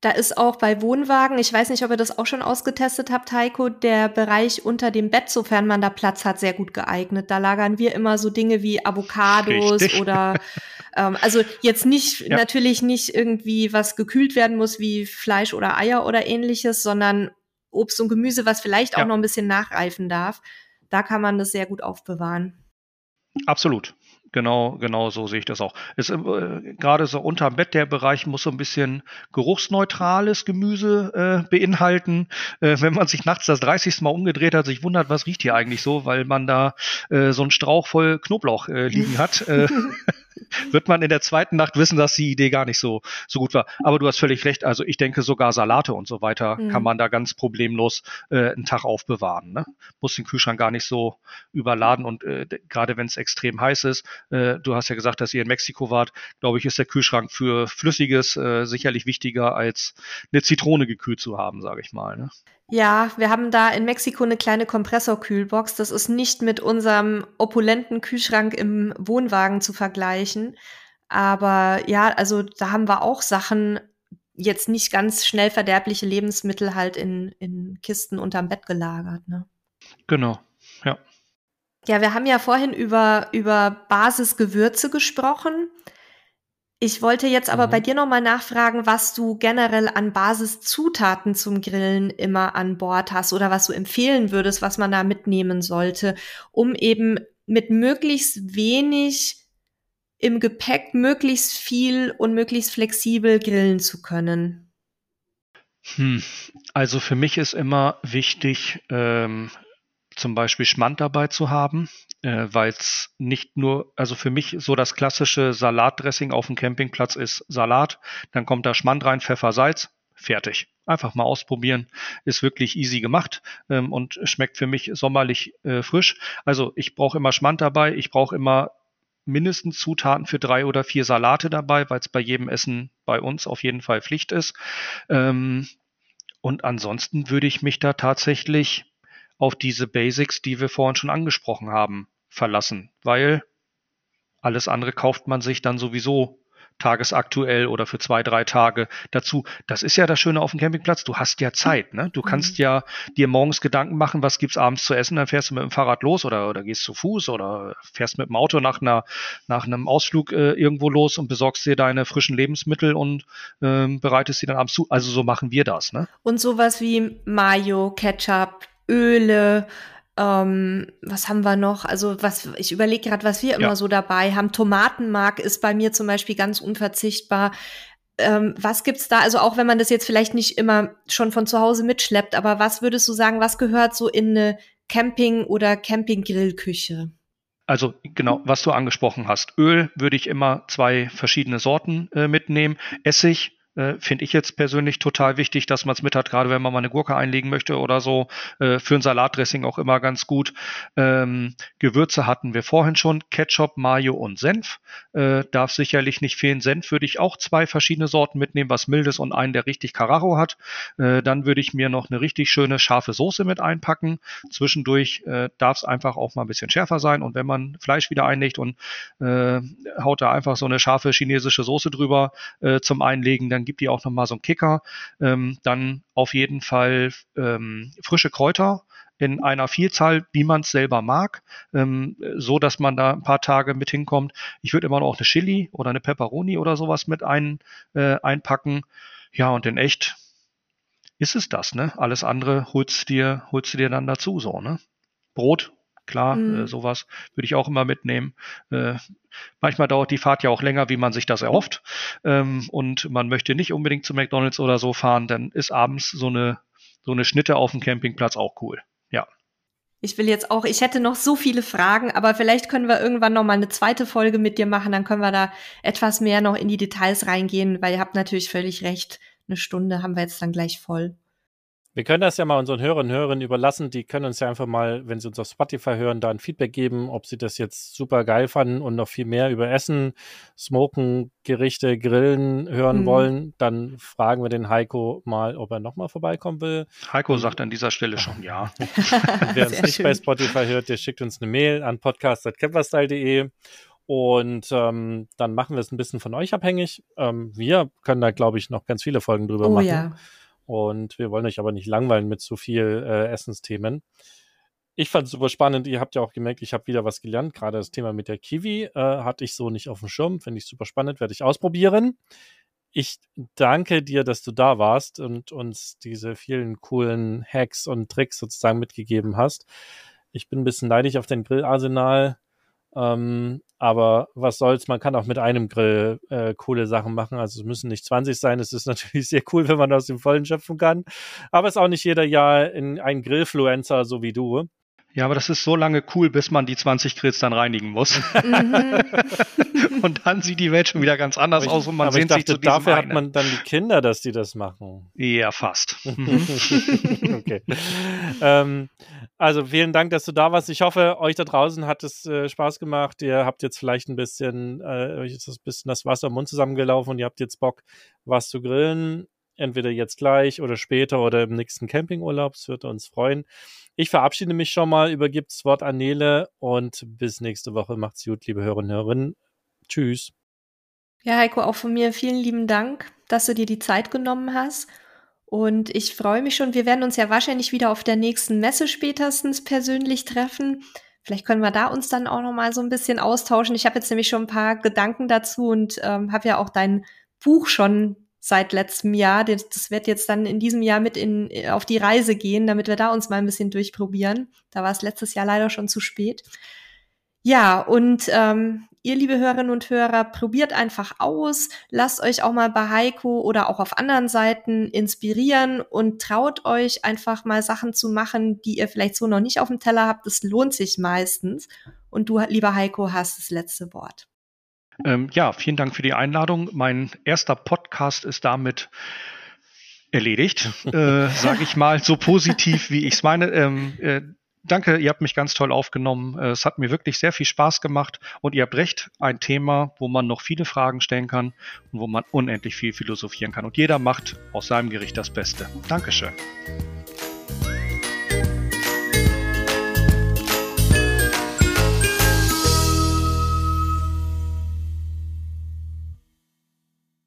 Da ist auch bei Wohnwagen, ich weiß nicht, ob ihr das auch schon ausgetestet habt, Heiko, der Bereich unter dem Bett, sofern man da Platz hat, sehr gut geeignet. Da lagern wir immer so Dinge wie Avocados Richtig. oder ähm, also jetzt nicht, ja. natürlich nicht irgendwie was gekühlt werden muss wie Fleisch oder Eier oder ähnliches, sondern Obst und Gemüse, was vielleicht ja. auch noch ein bisschen nachreifen darf. Da kann man das sehr gut aufbewahren. Absolut. Genau, genau so sehe ich das auch. Es, äh, gerade so unterm Bett, der Bereich muss so ein bisschen geruchsneutrales Gemüse äh, beinhalten. Äh, wenn man sich nachts das 30. Mal umgedreht hat, sich wundert, was riecht hier eigentlich so, weil man da äh, so einen Strauch voll Knoblauch äh, liegen hat. Wird man in der zweiten Nacht wissen, dass die Idee gar nicht so, so gut war. Aber du hast völlig recht. Also ich denke, sogar Salate und so weiter mhm. kann man da ganz problemlos äh, einen Tag aufbewahren. Ne? Muss den Kühlschrank gar nicht so überladen. Und äh, gerade wenn es extrem heiß ist, äh, du hast ja gesagt, dass ihr in Mexiko wart, glaube ich, ist der Kühlschrank für Flüssiges äh, sicherlich wichtiger als eine Zitrone gekühlt zu haben, sage ich mal. Ne? Ja, wir haben da in Mexiko eine kleine Kompressorkühlbox. Das ist nicht mit unserem opulenten Kühlschrank im Wohnwagen zu vergleichen. Aber ja, also da haben wir auch Sachen, jetzt nicht ganz schnell verderbliche Lebensmittel halt in, in Kisten unterm Bett gelagert. Ne? Genau, ja. Ja, wir haben ja vorhin über, über Basisgewürze gesprochen. Ich wollte jetzt aber mhm. bei dir nochmal nachfragen, was du generell an Basiszutaten zum Grillen immer an Bord hast oder was du empfehlen würdest, was man da mitnehmen sollte, um eben mit möglichst wenig im Gepäck möglichst viel und möglichst flexibel grillen zu können. Hm. Also für mich ist immer wichtig, ähm, zum Beispiel Schmand dabei zu haben äh, weil es nicht nur, also für mich so das klassische Salatdressing auf dem Campingplatz ist Salat, dann kommt da Schmand rein, Pfeffer, Salz, fertig. Einfach mal ausprobieren, ist wirklich easy gemacht ähm, und schmeckt für mich sommerlich äh, frisch. Also ich brauche immer Schmand dabei, ich brauche immer mindestens Zutaten für drei oder vier Salate dabei, weil es bei jedem Essen bei uns auf jeden Fall Pflicht ist. Ähm, und ansonsten würde ich mich da tatsächlich auf diese Basics, die wir vorhin schon angesprochen haben, verlassen, weil alles andere kauft man sich dann sowieso tagesaktuell oder für zwei, drei Tage dazu. Das ist ja das Schöne auf dem Campingplatz. Du hast ja Zeit, ne? Du kannst mhm. ja dir morgens Gedanken machen, was gibt's abends zu essen, dann fährst du mit dem Fahrrad los oder, oder gehst zu Fuß oder fährst mit dem Auto nach einer, nach einem Ausflug äh, irgendwo los und besorgst dir deine frischen Lebensmittel und ähm, bereitest sie dann abends zu. Also so machen wir das, ne? Und sowas wie Mayo, Ketchup, Öle, ähm, was haben wir noch? Also was ich überlege gerade, was wir immer ja. so dabei haben. Tomatenmark ist bei mir zum Beispiel ganz unverzichtbar. Ähm, was gibt's da? Also auch wenn man das jetzt vielleicht nicht immer schon von zu Hause mitschleppt, aber was würdest du sagen, was gehört so in eine Camping- oder Campinggrillküche? Also genau, was du angesprochen hast. Öl würde ich immer zwei verschiedene Sorten äh, mitnehmen. Essig äh, Finde ich jetzt persönlich total wichtig, dass man es mit hat, gerade wenn man mal eine Gurke einlegen möchte oder so. Äh, für ein Salatdressing auch immer ganz gut. Ähm, Gewürze hatten wir vorhin schon. Ketchup, Mayo und Senf. Äh, darf sicherlich nicht fehlen. Senf würde ich auch zwei verschiedene Sorten mitnehmen, was mildes und einen, der richtig Carraro hat. Äh, dann würde ich mir noch eine richtig schöne scharfe Soße mit einpacken. Zwischendurch äh, darf es einfach auch mal ein bisschen schärfer sein. Und wenn man Fleisch wieder einlegt und haut da einfach so eine scharfe chinesische Soße drüber zum Einlegen, dann dann gibt die auch nochmal so einen Kicker. Ähm, dann auf jeden Fall ähm, frische Kräuter in einer Vielzahl, wie man es selber mag, ähm, so dass man da ein paar Tage mit hinkommt. Ich würde immer noch eine Chili oder eine Pepperoni oder sowas mit ein, äh, einpacken. Ja, und in echt ist es das, ne? Alles andere holst dir, holst du dir dann dazu, so, ne? Brot Klar, mhm. äh, sowas würde ich auch immer mitnehmen. Äh, manchmal dauert die Fahrt ja auch länger, wie man sich das erhofft. Ähm, und man möchte nicht unbedingt zu McDonalds oder so fahren, dann ist abends so eine, so eine Schnitte auf dem Campingplatz auch cool. Ja. Ich will jetzt auch, ich hätte noch so viele Fragen, aber vielleicht können wir irgendwann noch mal eine zweite Folge mit dir machen, dann können wir da etwas mehr noch in die Details reingehen, weil ihr habt natürlich völlig recht. Eine Stunde haben wir jetzt dann gleich voll. Wir können das ja mal unseren Hörern und Hörerinnen überlassen. Die können uns ja einfach mal, wenn sie uns auf Spotify hören, da ein Feedback geben, ob sie das jetzt super geil fanden und noch viel mehr über Essen, Smoken, Gerichte, Grillen hören mhm. wollen. Dann fragen wir den Heiko mal, ob er nochmal vorbeikommen will. Heiko sagt an dieser Stelle schon ja. Wer uns nicht schön. bei Spotify hört, der schickt uns eine Mail an podcast.camperstyle.de. Und ähm, dann machen wir es ein bisschen von euch abhängig. Ähm, wir können da, glaube ich, noch ganz viele Folgen drüber oh, machen. Ja. Und wir wollen euch aber nicht langweilen mit zu viel äh, Essensthemen. Ich fand es super spannend. Ihr habt ja auch gemerkt, ich habe wieder was gelernt. Gerade das Thema mit der Kiwi äh, hatte ich so nicht auf dem Schirm. Finde ich super spannend, werde ich ausprobieren. Ich danke dir, dass du da warst und uns diese vielen coolen Hacks und Tricks sozusagen mitgegeben hast. Ich bin ein bisschen neidisch auf dein Grillarsenal. Ähm, aber was soll's, man kann auch mit einem Grill äh, coole Sachen machen. Also es müssen nicht 20 sein. Es ist natürlich sehr cool, wenn man aus dem Vollen schöpfen kann. Aber es ist auch nicht jeder Jahr in ein Grillfluencer, so wie du. Ja, aber das ist so lange cool, bis man die 20 Grills dann reinigen muss. Mhm. und dann sieht die Welt schon wieder ganz anders ich, aus und man aber sehnt ich dachte, sich zu dafür eine. hat man dann die Kinder, dass die das machen. Ja, fast. okay. ähm, also vielen Dank, dass du da warst. Ich hoffe, euch da draußen hat es äh, Spaß gemacht. Ihr habt jetzt vielleicht ein bisschen, äh, euch ist ein bisschen das Wasser im Mund zusammengelaufen und ihr habt jetzt Bock, was zu grillen entweder jetzt gleich oder später oder im nächsten Campingurlaub. Es würde uns freuen. Ich verabschiede mich schon mal, übergebe das Wort an Nele und bis nächste Woche. Macht's gut, liebe Hörerinnen und Hörer. Tschüss. Ja, Heiko, auch von mir vielen lieben Dank, dass du dir die Zeit genommen hast. Und ich freue mich schon, wir werden uns ja wahrscheinlich wieder auf der nächsten Messe spätestens persönlich treffen. Vielleicht können wir da uns dann auch noch mal so ein bisschen austauschen. Ich habe jetzt nämlich schon ein paar Gedanken dazu und ähm, habe ja auch dein Buch schon seit letztem Jahr. Das, wird jetzt dann in diesem Jahr mit in, auf die Reise gehen, damit wir da uns mal ein bisschen durchprobieren. Da war es letztes Jahr leider schon zu spät. Ja, und ähm, ihr, liebe Hörerinnen und Hörer, probiert einfach aus, lasst euch auch mal bei Heiko oder auch auf anderen Seiten inspirieren und traut euch einfach mal Sachen zu machen, die ihr vielleicht so noch nicht auf dem Teller habt. Das lohnt sich meistens. Und du, lieber Heiko, hast das letzte Wort. Ähm, ja, vielen Dank für die Einladung. Mein erster Podcast ist damit erledigt, äh, sage ich mal, so positiv wie ich es meine. Ähm, äh, Danke, ihr habt mich ganz toll aufgenommen. Äh, es hat mir wirklich sehr viel Spaß gemacht und ihr habt recht, ein Thema, wo man noch viele Fragen stellen kann und wo man unendlich viel philosophieren kann. Und jeder macht aus seinem Gericht das Beste. Dankeschön.